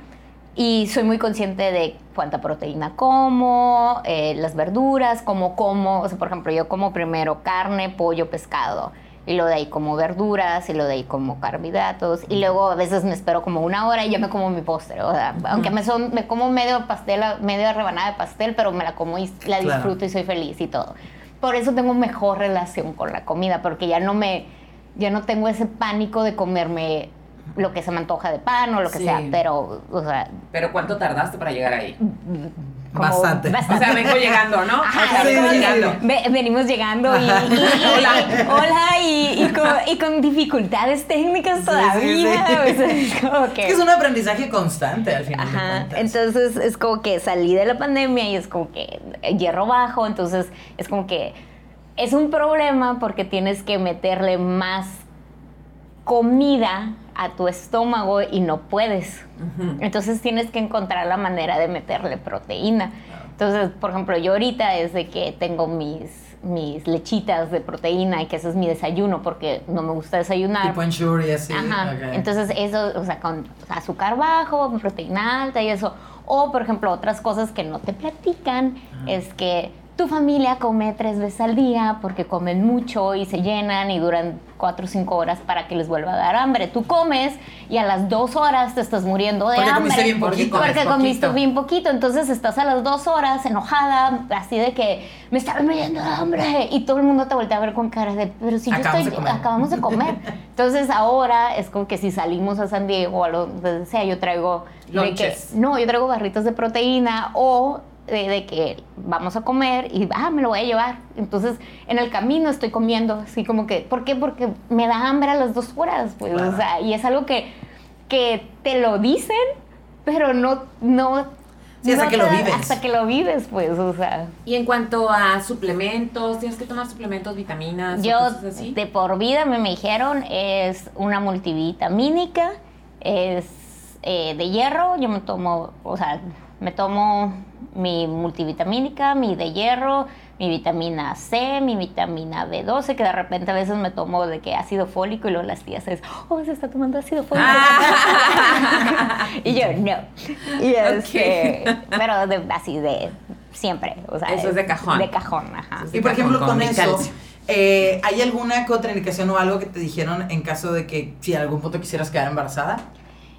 Y soy muy consciente de cuánta proteína como, eh, las verduras, cómo como. O sea, por ejemplo, yo como primero carne, pollo, pescado. Y lo de ahí como verduras, y lo de ahí como carbohidratos. Y luego a veces me espero como una hora y ya me como mi postre. O sea, aunque me, son, me como medio pastel, medio rebanada de pastel, pero me la como y la Claro. disfruto y soy feliz y todo. Por eso tengo mejor relación con la comida, porque ya no me, ya no tengo ese pánico de comerme lo que se me antoja de pan o lo que Sí. sea, pero, o sea, Pero ¿cuánto tardaste para llegar ahí? como Bastante. O sea, vengo llegando, ¿no? Ajá, o sea, sí, vengo sí, llegando. venimos llegando y, y- y- Hola. y- hola, y, y con, y con dificultades técnicas Sí, todavía. sí, sí. o sea, es como que- Es que es un aprendizaje constante al final. Ajá, entonces es como que salí de la pandemia y es como que hierro bajo, entonces es como que es un problema porque tienes que meterle más comida a tu estómago y no puedes. Entonces tienes que encontrar la manera de meterle proteína. Entonces, por ejemplo, yo ahorita es de que tengo mis, mis lechitas de proteína y que ese es mi desayuno porque no me gusta desayunar. Tipo y así. Ajá. Entonces, eso, o sea, con azúcar bajo, proteína alta y eso. O, por ejemplo, otras cosas que no te platican es que tu familia come tres veces al día porque comen mucho y se llenan y duran cuatro o cinco horas para que les vuelva a dar hambre. Tú comes y a las dos horas te estás muriendo de Porque hambre. comiste bien Porque poquito. Porque comiste poquito. bien poquito, entonces estás a las dos horas enojada, así de que me estaba muriendo de hambre y todo el mundo te voltea a ver con cara de, pero si yo Acabamos estoy, de acabamos de comer. Entonces ahora es como que si salimos a San Diego o a lo donde sea, yo traigo de que, no, yo traigo barritos de proteína o de, de que vamos a comer y ah, me lo voy a llevar. Entonces en el camino estoy comiendo, así como que, ¿por qué? Porque me da hambre a las dos horas, pues, Claro. o sea, y es algo que, que te lo dicen, pero no, no. Sí, hasta no que lo vives. Hasta que lo vives, pues, o sea. Y en cuanto a suplementos, tienes que tomar suplementos, vitaminas, o Yo cosas así. de por vida me, me dijeron es una multivitamínica, es eh, de hierro, yo me tomo, o sea, me tomo mi multivitamínica, mi de hierro, mi vitamina C, mi vitamina B12, que de repente a veces me tomo de que ácido fólico y luego las tías es, oh, se está tomando ácido fólico. y yo, no. Y este, pero de- así de siempre, o sea, Eso es de cajón. De cajón, ajá. Y por ejemplo, Con- eso, eh, ¿hay alguna contraindicación o algo que te dijeron en caso de que si en algún punto quisieras quedar embarazada?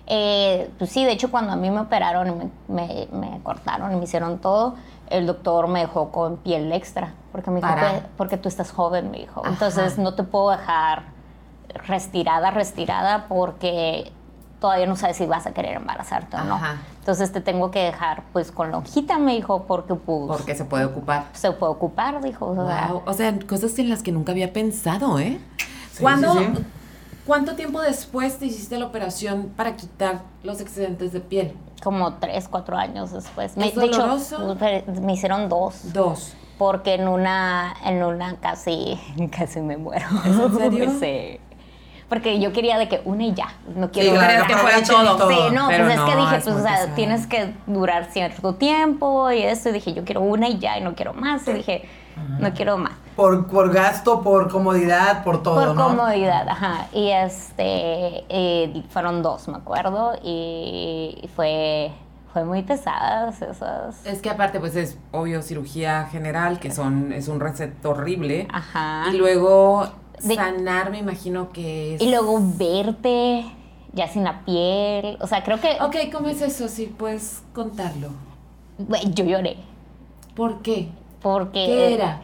Eh, pues sí, de hecho cuando a mí me operaron y me, me- me cortaron y me hicieron todo, el doctor me dejó con piel extra, porque me dijo, Para. "Pues, porque tú estás joven, me dijo. Ajá. Entonces no te puedo dejar restirada, restirada, porque todavía no sabes si vas a querer embarazarte o no. Ajá. Entonces te tengo que dejar pues con lonjita, me dijo, porque pues Porque se puede ocupar. se puede ocupar, dijo. o sea, Wow. O sea, cosas en las que nunca había pensado, ¿eh? Sí, ¿Cuándo- sí, sí. ¿Cuánto tiempo después te hiciste la operación para quitar los excedentes de piel? como tres, cuatro años después. Me, ¿Es de hecho, doloroso? me hicieron dos. Dos. porque en una en una casi casi me muero. ¿Es en serio? Sí. Porque yo quería de que una y ya, no Sí, quiero claro, crees que fuera todo. Sí, no, Pero pues es que dije, es pues o sea, pesado. tienes que durar cierto tiempo y eso, y dije, yo quiero una y ya, y no quiero más, y dije, no quiero más. Por, por gasto, por comodidad, por todo, Por ¿no? comodidad, ajá. Y este, eh, fueron dos, me acuerdo, y fue, fue muy pesadas esas. Es que aparte, pues es obvio cirugía general, que son, es un reset horrible. Ajá. Y luego De- sanar, me imagino que es. Y luego verte ya sin la piel, o sea, creo que, Ok, ¿cómo es eso? Si puedes contarlo. güey, yo lloré. ¿Por qué? Porque. ¿Qué era?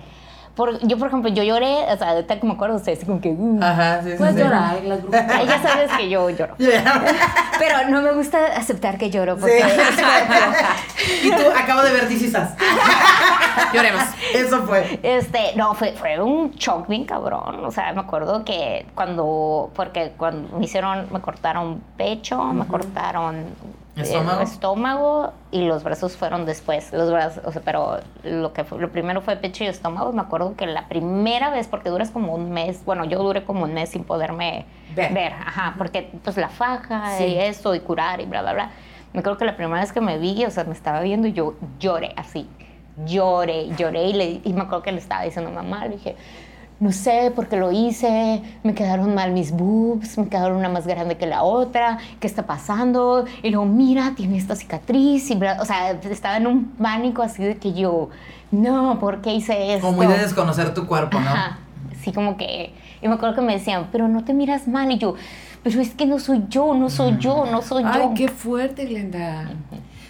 Por, yo, por ejemplo, yo lloré, o sea, ahorita me acuerdo, ustedes como que. uh, Ajá, sí, sí. Puedes sí. llorar, las brujas. ay, ya sabes que yo lloro. Pero no me gusta aceptar que lloro porque. Sí. y tú, acabo de ver This Is Us. Lloremos. Eso fue. Este, no, fue, fue un shock bien cabrón. O sea, me acuerdo que cuando, porque cuando me hicieron, me cortaron pecho, me cortaron eh, ¿Estómago? estómago y los brazos fueron después. Los brazos, o sea, pero lo que fue, lo primero fue pecho y estómago. Me acuerdo que la primera vez, porque duras como un mes, bueno, yo duré como un mes sin poderme Ver. ver, ajá, porque pues la faja Sí. y eso y curar y bla, bla, bla. Me acuerdo que la primera vez que me vi, o sea, me estaba viendo y yo lloré así. Lloré, lloré y, le, y me acuerdo que le estaba diciendo a mamá, le dije, no sé por qué lo hice, me quedaron mal mis boobs, me quedaron una más grande que la otra, ¿qué está pasando? Y luego, mira, tiene esta cicatriz, y bla, o sea, estaba en un pánico así de que yo, no, ¿por qué hice esto? Como muy de desconocer tu cuerpo, ¿no? Ajá, así como que, y me acuerdo que me decían, pero no te miras mal, y yo, pero es que no soy yo, no soy yo, no soy Ay, yo. qué fuerte, Glenda.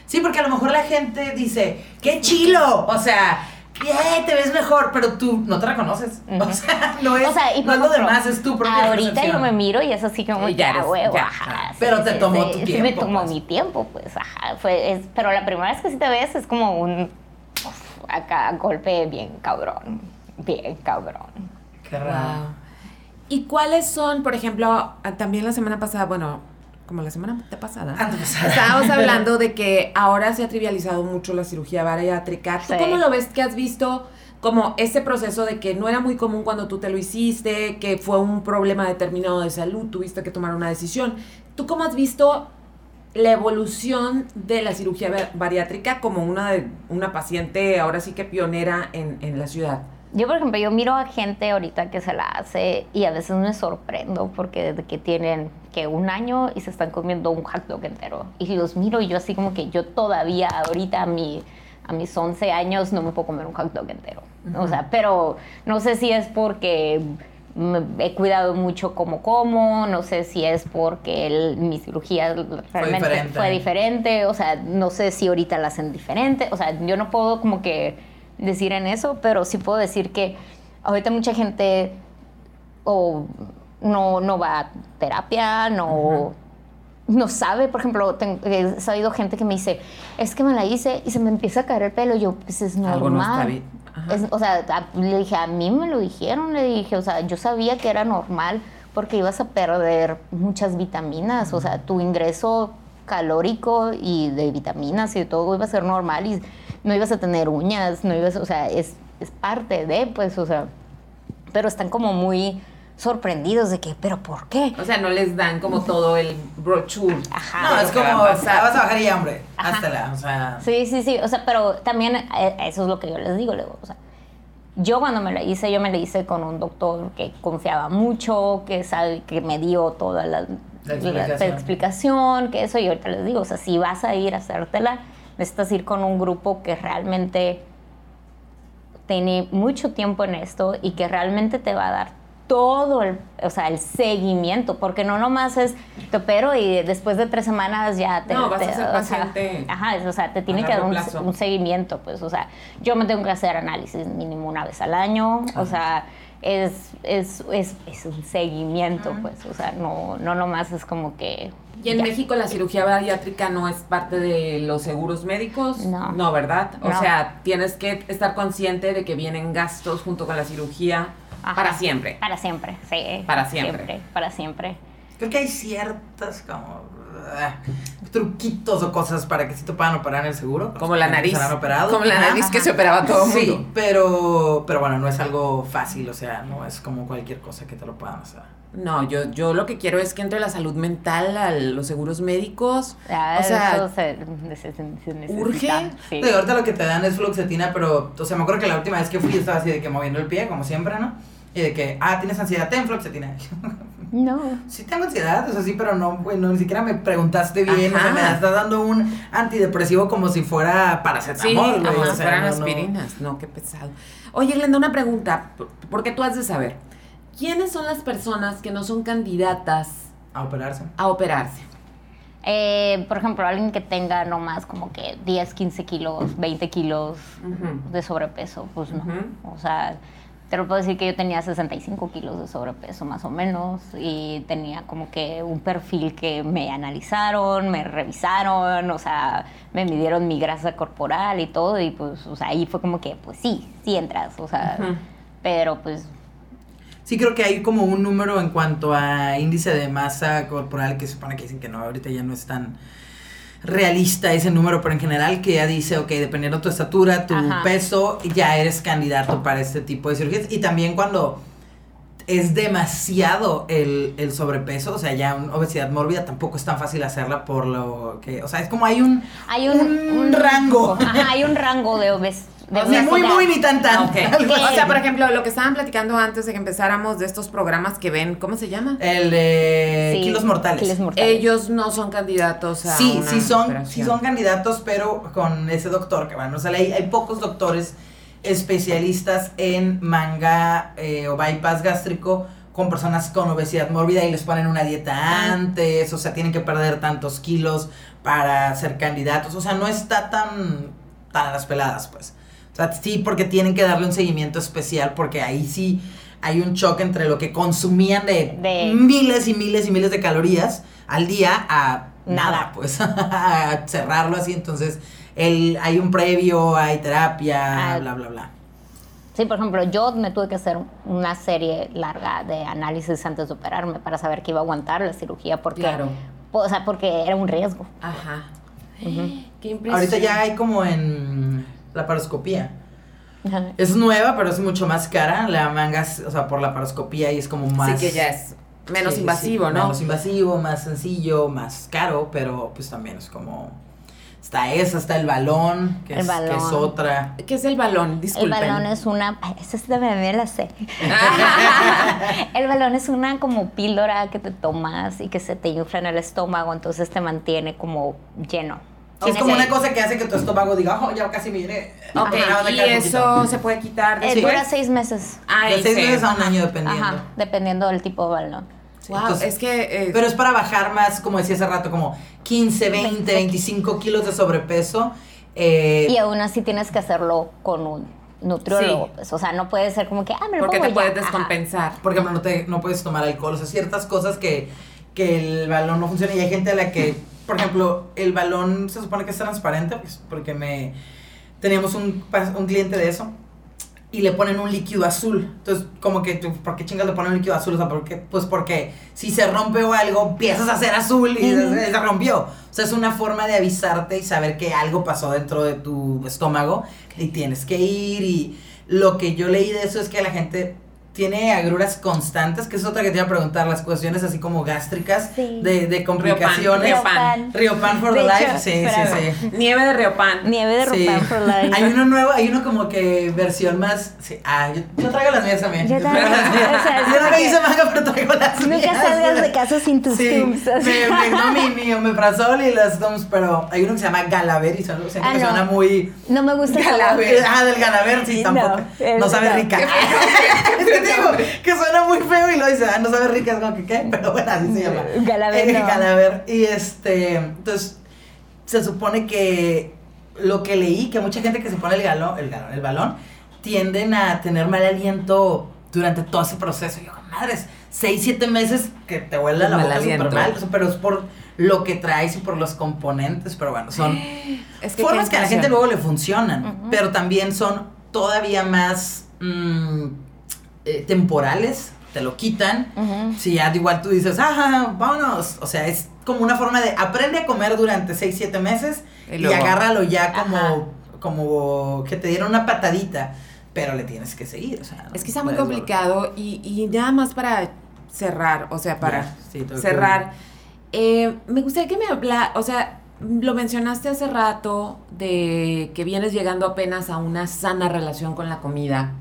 Sí, porque a lo mejor la gente dice, ¡qué chilo! O sea, ¡eh, te ves mejor! Pero tú no te reconoces. O Ujú. sea, no es, O sea, y no es lo demás, es tu propia Ahorita yo me miro y es así como Y ya ya, eres- huevo, ya, ajá. sí, Pero te sí, tomó sí, tu Sí, tiempo, me tomó pues. mi tiempo, pues, ajá. Fue, es, pero la primera vez que sí te ves es como un uf, acá golpe bien cabrón, bien cabrón. Qué raro. Wow. ¿Y cuáles son, por ejemplo, ah, también la semana pasada, bueno, como la semana pasada, Ando pasada. estábamos hablando de que ahora se ha trivializado mucho la cirugía bariátrica. ¿Tú Sí. cómo lo ves que has visto como ese proceso de que no era muy común cuando tú te lo hiciste, que fue un problema determinado de salud, tuviste que tomar una decisión? ¿Tú cómo has visto la evolución de la cirugía ba- bariátrica como una, de, una paciente ahora sí que pionera en, en la ciudad? Yo, por ejemplo, yo miro a gente ahorita que se la hace y a veces me sorprendo porque desde que tienen que un año y se están comiendo un hot dog entero. Y los miro y yo así como que yo todavía ahorita a, mi, a mis 11 años no me puedo comer un hot dog entero. O sea, pero no sé si es porque me he cuidado mucho como como, no sé si es porque el- mi cirugía realmente diferente. fue diferente, o sea, no sé si ahorita la hacen diferente, o sea, yo no puedo como que decir en eso, pero sí puedo decir que ahorita mucha gente o no, no va a terapia, no, no sabe, por ejemplo, ten- he sabido gente que me dice, es que me la hice y se me empieza a caer el pelo, y yo, pues es normal. Algo no está bien. Es- o sea, a- le dije, a mí me lo dijeron, le dije, o sea, yo sabía que era normal porque ibas a perder muchas vitaminas, o sea, tu ingreso calórico y de vitaminas y de todo iba a ser normal y no ibas a tener uñas, no ibas, o sea, es, es parte de, pues, o sea, pero están como muy sorprendidos de que, pero ¿por qué? O sea, no les dan como todo el brochure. Ajá. No, es como, a vas pasar. a bajar y hambre. Háztela, o sea. Sí, sí, sí. O sea, pero también eh, eso es lo que yo les digo. le digo, o sea, yo cuando me la hice, yo me la hice con un doctor que confiaba mucho, que sabe, que me dio toda la, La la- explicación. la explicación, que eso, y ahorita les digo, o sea, si vas a ir a hacértela, necesitas ir con un grupo que realmente tiene mucho tiempo en esto y que realmente te va a dar todo el, o sea, el seguimiento, porque no nomás es te opero y después de tres semanas ya te... No, vas a te- ser o sea, paciente ajá, o sea, te tiene a que dar un seguimiento, pues, o sea, yo me tengo que hacer análisis mínimo una vez al año, o sea, es, es, es, es un seguimiento, pues, o sea, no, no nomás es como que... Y en ya. México la cirugía bariátrica no es parte de los seguros médicos. No. ¿verdad? O No. sea, tienes que estar consciente de que vienen gastos junto con la cirugía Ajá. para siempre. Para siempre, sí. Para siempre. Para siempre. Creo que hay ciertas como ah, truquitos o cosas para que sí te puedan operar en el seguro. Como la nariz. se han operado. Como la Ajá. nariz que se operaba todo el Sí, mundo. pero, pero bueno, no es algo fácil, o sea, no es como cualquier cosa que te lo puedan hacer. No, yo, yo lo que quiero es que entre la salud mental a los seguros médicos. Ah, o sea, eso se, se- se- necesita. ¿urge? Sí. Digo, ahorita lo que te dan es fluoxetina, pero, o sea, me acuerdo que la última vez que fui estaba así de que moviendo el pie, como siempre, ¿no? Y de que, ah, tienes ansiedad, ten fluoxetina. No. Sí tengo ansiedad, o sea, sí, pero no, güey, no, ni siquiera me preguntaste bien, o sea, Ajá. me estás dando un antidepresivo como si fuera Sí, paracetamol, güey, como o si sea, fueran no, no. aspirinas. No. qué pesado. Oye, Glenda, una pregunta, por- porque tú has de saber. ¿Quiénes son las personas que no son candidatas A operarse. a operarse? Eh, por ejemplo, alguien que tenga nomás como que 10, 15 kilos, 20 kilos de sobrepeso, pues no. O sea, te lo puedo decir que yo tenía 65 kilos de sobrepeso más o menos y tenía como que un perfil que me analizaron, me revisaron, o sea, me midieron mi grasa corporal y todo y pues, o sea, ahí fue como que, pues sí, sí entras, o sea, pero pues... Sí creo que hay como un número en cuanto a índice de masa corporal que se supone que dicen que no, ahorita ya no es tan realista ese número, pero en general que ya dice, ok, dependiendo de tu estatura, tu Ajá. peso, ya eres candidato para este tipo de cirugías. Y también cuando es demasiado el, el sobrepeso, o sea, ya una obesidad mórbida tampoco es tan fácil hacerla por lo que, o sea, es como hay un, Hay un, un rango. Ajá, hay un rango de obes de Ni muy, muy, ni tan, tan. O sea, por ejemplo, lo que estaban platicando antes de que empezáramos de estos programas que ven, ¿cómo se llama? El de Sí, kilos mortales. kilos mortales. Ellos no son candidatos a Sí, una sí son, sí son candidatos, pero con ese doctor que van. O sea, hay, hay pocos doctores especialistas en manga eh, o bypass gástrico con personas con obesidad mórbida y les ponen una dieta antes, o sea, tienen que perder tantos kilos para ser candidatos. O sea, no está tan, tan a las peladas, pues. Sea, sí, porque tienen que darle un seguimiento especial, porque ahí sí hay un choque entre lo que consumían de, De- miles y miles y miles de calorías al día a nada, Nada. pues, a cerrarlo así. Entonces, el, hay un previo, hay terapia, Ah. bla, bla, bla. Sí, por ejemplo, yo me tuve que hacer una serie larga de análisis antes de operarme para saber que iba a aguantar la cirugía porque, Claro. o sea, porque era un riesgo. Ajá. Qué impresión. Ahorita ya hay como en la paroscopía. Ajá. Es nueva, pero es mucho más cara. La manga, es, o sea, por la paroscopía y es como más... Sí que ya es menos Sí, sí, invasivo, ¿no? Menos invasivo, más sencillo, más caro, pero pues también es como... Está esa, está el balón, que, El es, que es balón. otra. ¿Qué es el balón? El balón es una. Esa me la sé. el balón es una como píldora que te tomas y que se te infla en el estómago, entonces te mantiene como lleno. Es como una cosa que hace que tu estómago diga, oh, ya casi me iré. Ok, y eso se puede quitar Eh, después. dura seis meses. De seis sí. meses a un año dependiendo. Ajá, dependiendo del tipo de balón. Sí, Wow, entonces- es que... eh, Pero es para bajar más, como decía hace rato, como 15, 20, Veinte. 25 kilos de sobrepeso. Eh, Y aún así tienes que hacerlo con un nutriólogo. Sí. pues, o sea, no puede ser como que, ah, me lo porque te puedes. Ajá. descompensar. por ejemplo, no, te, no puedes tomar alcohol, o sea, ciertas cosas que, que el balón no funciona. Y hay gente a la que, por ejemplo, el balón se supone que es transparente, pues, porque me teníamos un, un cliente de eso. Y le ponen un líquido azul. Entonces, como que, tú, ¿por qué chingas le ponen un líquido azul? O sea, ¿por qué? Pues porque si se rompe o algo, empiezas a hacer azul y se, se rompió. O sea, es una forma de avisarte y saber que algo pasó dentro de tu estómago y tienes que ir. Y lo que yo leí de eso es que la gente tiene agruras constantes, que es otra que te iba a preguntar, las cuestiones así como gástricas, Sí. de, de complicaciones. Riopan. Riopan for De the hecho, life, sí, sí, sí. Nieve de Riopan. Nieve de Sí. Rupan for life. Hay uno nuevo, hay uno como que versión más. sí, ah, yo, yo traigo las mías también. Yo traigo las mías. O sea, yo no hice manga, pero traigo las mías. Nunca salgas de casa sin tus sí, Tums, así. Me, me, no, mi, mi omeprazol y las Tums, pero hay uno que se llama Galaver y son, siento Ah, que no. suena muy. No me gusta. Galaver. Ah, del Galaver, sí, No, tampoco. el- No, sabe no. rica. que te digo que suena muy feo y lo dice, ah, no sabe rica, es como que qué, pero bueno, así se llama. Galaver, Eh, no. Galaver. Y este, entonces, se supone que lo que leí, que mucha gente que se pone el galón, el galón, el balón, tienden a tener mal aliento durante todo ese proceso. Y yo, madres, seis, siete meses que te huele la Mal boca súper mal, pero es por lo que traes y por los componentes, pero bueno, son Es que formas que a la gente luego le funcionan, pero también son todavía más mm, eh, temporales, te lo quitan. Si ya igual tú dices, ah, vámonos. O sea, es como una forma de aprende a comer durante 6, 7 meses Y agárralo ya como, Ajá. como que te dieron una patadita, pero le tienes que seguir. O sea, no Es que está muy complicado y, y nada más para cerrar, o sea, para sí, cerrar. eh, me gustaría que me habla, o sea, lo mencionaste hace rato de que vienes llegando apenas a una sana relación con la comida.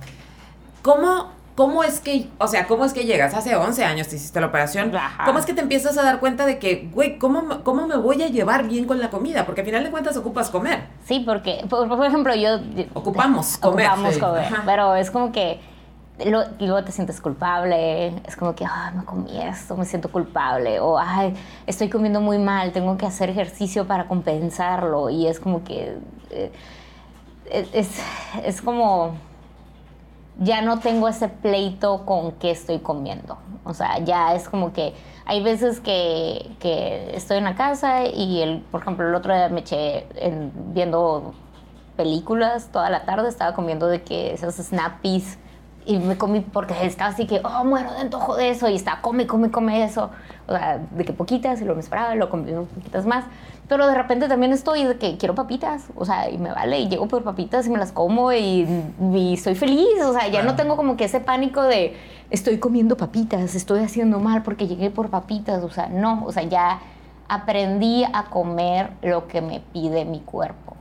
¿Cómo, cómo es que, o sea, cómo es que llegas? Hace 11 años te hiciste la operación. Ajá. ¿Cómo es que te empiezas a dar cuenta de que, güey, ¿cómo, me- ¿cómo me voy a llevar bien con la comida? Porque al final de cuentas ocupas comer. Sí, porque, por, por ejemplo, yo... Ocupamos comer. Ocupamos sí. comer, Ajá. pero es como que lo- y luego te sientes culpable, es como que, ay, me comí esto, me siento culpable, o, ay, estoy comiendo muy mal, tengo que hacer ejercicio para compensarlo, y es como que, eh, es, es como, ya no tengo ese pleito con qué estoy comiendo. O sea, ya es como que hay veces que, que estoy en la casa y, el, por ejemplo, el otro día me eché en- viendo películas toda la tarde, estaba comiendo de que esos snappies y me comí porque estaba así que, oh, muero de antojo de eso y estaba, come, come, come eso. O sea, de que poquitas y luego me esperaba, lo comí poquitas más. Pero de repente también estoy de que quiero papitas, o sea, y me vale, y llego por papitas y me las como y, y estoy feliz, o sea, ya no tengo como que ese pánico de estoy comiendo papitas, estoy haciendo mal porque llegué por papitas, o sea, no, o sea, ya aprendí a comer lo que me pide mi cuerpo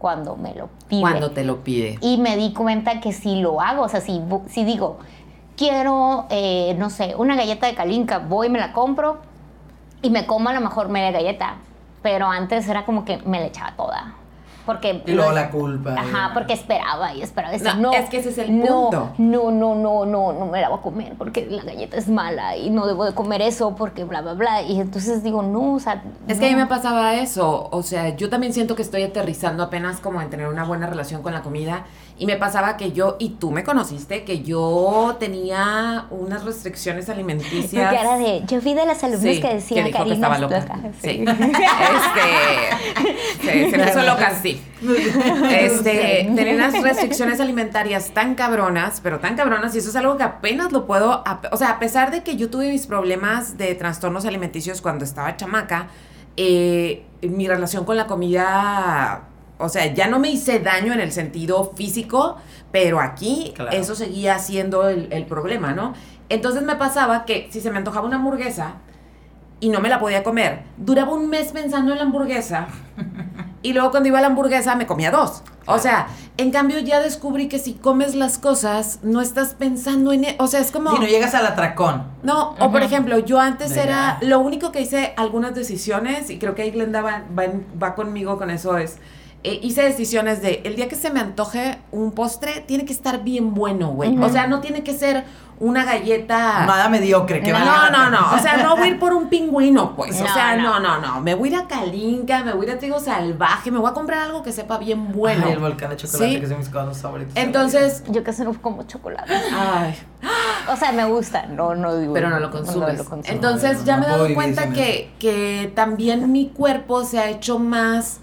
cuando me lo pide. Cuando te lo pide. Y me di cuenta que si lo hago, o sea, si digo, quiero, eh, no sé, una galleta de calinca, voy y me la compro y me como a lo mejor media galleta. Pero antes era como que me la echaba toda. Porque Y luego la culpa. Ajá, porque esperaba y esperaba. decía, No, no, es que ese es el no, punto. No, no, no, no, no me la voy a comer porque la galleta es mala y no debo de comer eso porque bla, bla, bla. Y entonces digo, no, o sea. Es que a mí me pasaba eso, o sea, yo también siento que estoy aterrizando apenas como en tener una buena relación con la comida y me pasaba que yo, y tú me conociste, que yo tenía unas restricciones Mi alimenticias. cara de, yo vi de las alumnas Sí, que decían dijo que estaba es loca. loca". Sí. Este, se, se puso loca así. Este, tenía unas restricciones alimentarias tan cabronas, pero tan cabronas, y eso es algo que apenas lo puedo, o sea, a pesar de que yo tuve mis problemas de trastornos alimenticios cuando estaba chamaca, eh, mi relación con la comida, o sea, ya no me hice daño en el sentido físico, pero aquí Claro. eso seguía siendo el, el problema, ¿no? Entonces me pasaba que si se me antojaba una hamburguesa y no me la podía comer, duraba un mes pensando en la hamburguesa y luego cuando iba a la hamburguesa me comía dos. O sea, en cambio ya descubrí que si comes las cosas, no estás pensando en... e- O sea, es como... Si no llegas al atracón. No, o por ejemplo, yo antes De era, lo único que hice algunas decisiones, y creo que ahí Glenda va, va, en- va conmigo con eso, es, eh, hice decisiones de, el día que se me antoje un postre, tiene que estar bien bueno, güey. O sea, no tiene que ser una galleta... Nada mediocre. Que No, No, no, no. O sea, no voy a ir por un pingüino, pues. o No, sea, no. no, no, no. Me voy a ir a Calinca, me voy a ir a Trigo Salvaje, me voy a comprar algo que sepa bien bueno. Ay, el volcán de chocolate, Sí. que son mis cosas favoritas. Entonces, Yo casi no como chocolate. ay, O sea, me gusta, no, no digo. pero no lo consumes. lo consumo. Entonces No, ya no me he dado cuenta que, que también mi cuerpo se ha hecho más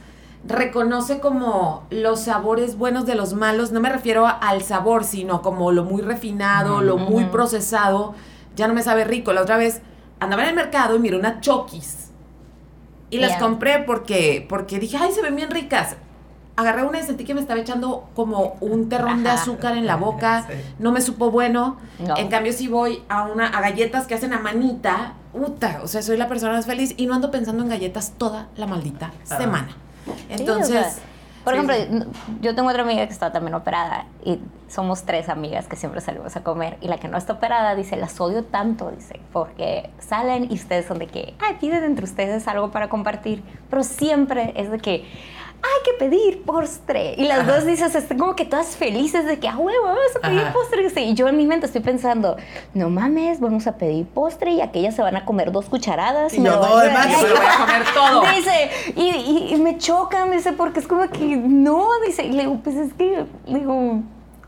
reconoce como los sabores buenos de los malos, no me refiero a- al sabor, sino como lo muy refinado, lo muy procesado, ya no me sabe rico. La otra vez andaba en el mercado y miré unas chokis y las compré porque porque dije, "Ay, se ven bien ricas." Agarré una y sentí que me estaba echando como un terrón de azúcar en la boca. Sí. No me supo bueno. No. En cambio, si voy a una a galletas que hacen a manita, puta, o sea, soy la persona más feliz y no ando pensando en galletas toda la maldita Ah. semana. Sí, Entonces, o sea, por sí, ejemplo, sí. yo tengo otra amiga que está también operada y somos tres amigas que siempre salimos a comer y la que no está operada dice, las odio tanto, dice, porque salen y ustedes son de que, ay, piden entre ustedes algo para compartir, pero siempre es de que hay que pedir postre. Y las Ajá. dos dices, están como que todas felices de que, ah, huevo, vamos a pedir Ajá. postre. Y yo en mi mente estoy pensando, no mames, vamos a pedir postre y aquellas se van a comer dos cucharadas. Y me yo lo todo van a- demás. yo me lo voy a comer todo. Dice, y, y- y me choca, me dice, porque es como que no, dice, y le digo, pues es que, digo,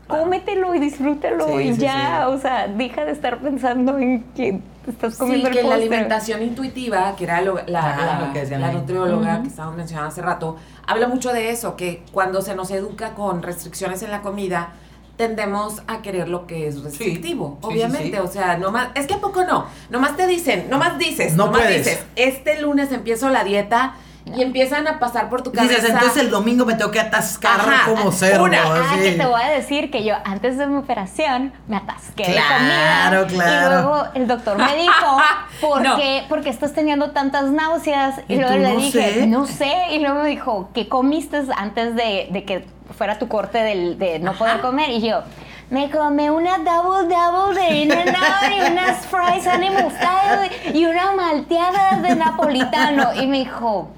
cómetelo y disfrútalo Sí, y sí, ya, sí. o sea, deja de estar pensando en que te estás Sí, comiendo el que la alimentación intuitiva, que era lo- la, Ajá, la- lo que decían la ahí. nutrióloga que estábamos mencionando hace rato, habla mucho de eso, que cuando se nos educa con restricciones en la comida, tendemos a querer lo que es restrictivo, Sí, sí, obviamente, sí. o sea, nomás, es que a poco no, nomás te dicen, nomás dices, No nomás puedes. dices, este lunes empiezo la dieta y empiezan a pasar por tu cabeza. Dices, entonces el domingo me tengo que atascar Ajá, como cerdo. una. Ah, que te voy a decir que yo antes de mi operación me atasqué Claro, de comida. claro. Y luego el doctor me dijo, ¿por No. qué? Porque estás teniendo tantas náuseas. Y, Y luego le "No dije, sé". no sé. Y luego me dijo, ¿qué comiste antes de, de que fuera tu corte del, de no poder comer? Y yo, me comí una double double de In-N-Out y unas fries animal style y una malteada de napolitano. Y me dijo,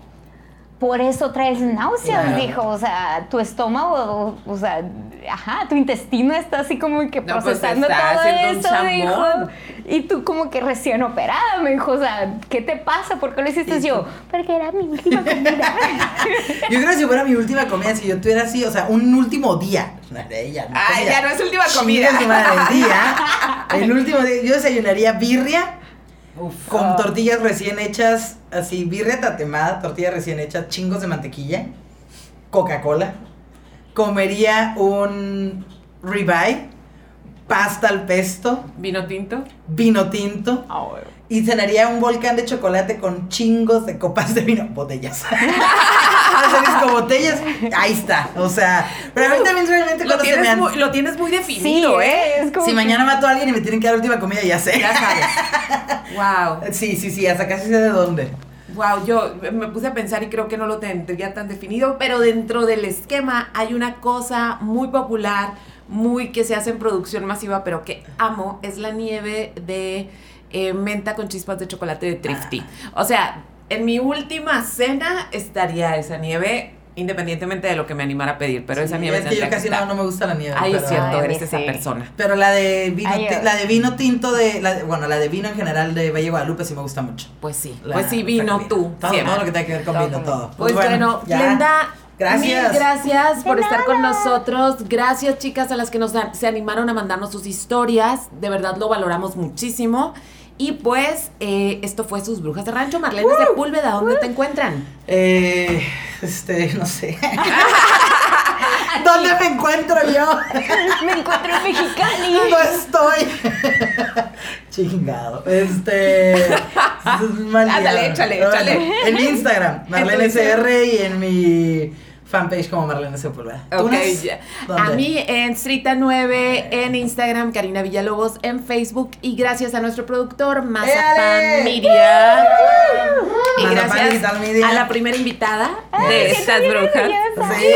por eso traes náuseas, Claro. dijo. O sea, tu estómago, o, sea, ajá, tu intestino está así como que No, pues, procesando todo eso, dijo. Y tú como que recién operada, me dijo, o sea, ¿qué te pasa? ¿Por qué lo hiciste? Sí, yo, porque era mi última comida. Yo creo que si fuera mi última comida, si yo tuviera así, o sea, un último día. Ella, no comida. ya no es última comida. día. El último día. Yo desayunaría birria con Oh. tortillas recién hechas, así, birria tatemada, tortillas recién hechas, chingos de mantequilla, Coca-Cola. Comería un ribeye, pasta al pesto, ¿Vino tinto? vino tinto. Y cenaría un volcán de chocolate con chingos de copas de vino. Botellas. Como botellas. Ahí está. O sea, pero a mí también realmente Lo cuando se me tienes, muy, lo tienes muy sí, definido, ¿eh? es como Si que- mañana mato a alguien y me tienen que dar última comida, ya sé. Ya sabes. wow. Sí, sí, sí, hasta casi sé de dónde. Wow, yo me puse a pensar y creo que no lo tendría tan definido, pero dentro del esquema hay una cosa muy popular, muy que se hace en producción masiva, pero que amo, es la nieve de eh, menta con chispas de chocolate de Trifty. O sea, en mi última cena estaría esa nieve, independientemente de lo que me animara a pedir, pero esa nieve es que yo casi estar. no, no me gusta la nieve. Ay, es pero- cierto, Ay, eres sí. esa persona. Pero la de vino, Ay, la de vino tinto de, la de- bueno, la de vino en general de Valle Guadalupe sí me gusta mucho. Pues sí, La- pues sí, vino tú. Todo, lo que tenga que ver con Todo vino, todo. Pues bueno, ya. Glenda, Gracias. mil gracias por estar con nosotros. Gracias, chicas, a las que nos se animaron a mandarnos sus historias. De verdad lo valoramos muchísimo. Y pues, eh, esto fue Sus Brujas de Rancho. Marlene Sepúlveda, ¿dónde te encuentran? Eh, este, no sé. ¿Dónde me encuentro yo? Me encuentro en Mexicali. No estoy. Chingado. Este. Ándale, échale, échale. En mi Instagram, Marlene. SR y en mi fanpage como Marlene Sepúlveda. ¿Tú, Ok. A mí en Strita9, en Instagram, Karina Villalobos, en Facebook. Y gracias a nuestro productor, Mazapan. Media. Y gracias a la primera invitada de estas brujas. Sí,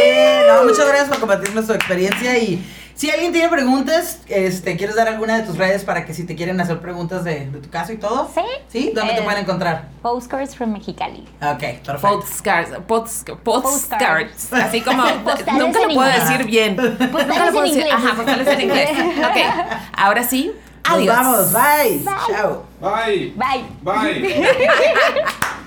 no, muchas gracias por compartirnos tu experiencia y si alguien tiene preguntas, este, ¿quieres dar alguna de tus redes para que si te quieren hacer preguntas de, de tu caso y todo? Sí. ¿Sí? ¿Dónde te Eh, pueden encontrar? Postcards from Mexicali. Ok, perfecto. Postcards, pods- postcards, así como nunca lo puedo decir bien. Nunca lo puedo en decir. inglés. Ajá, postales en inglés. Ok, ahora sí, Nos adiós. vamos, bye. Bye. Chao. Bye. Bye. Bye.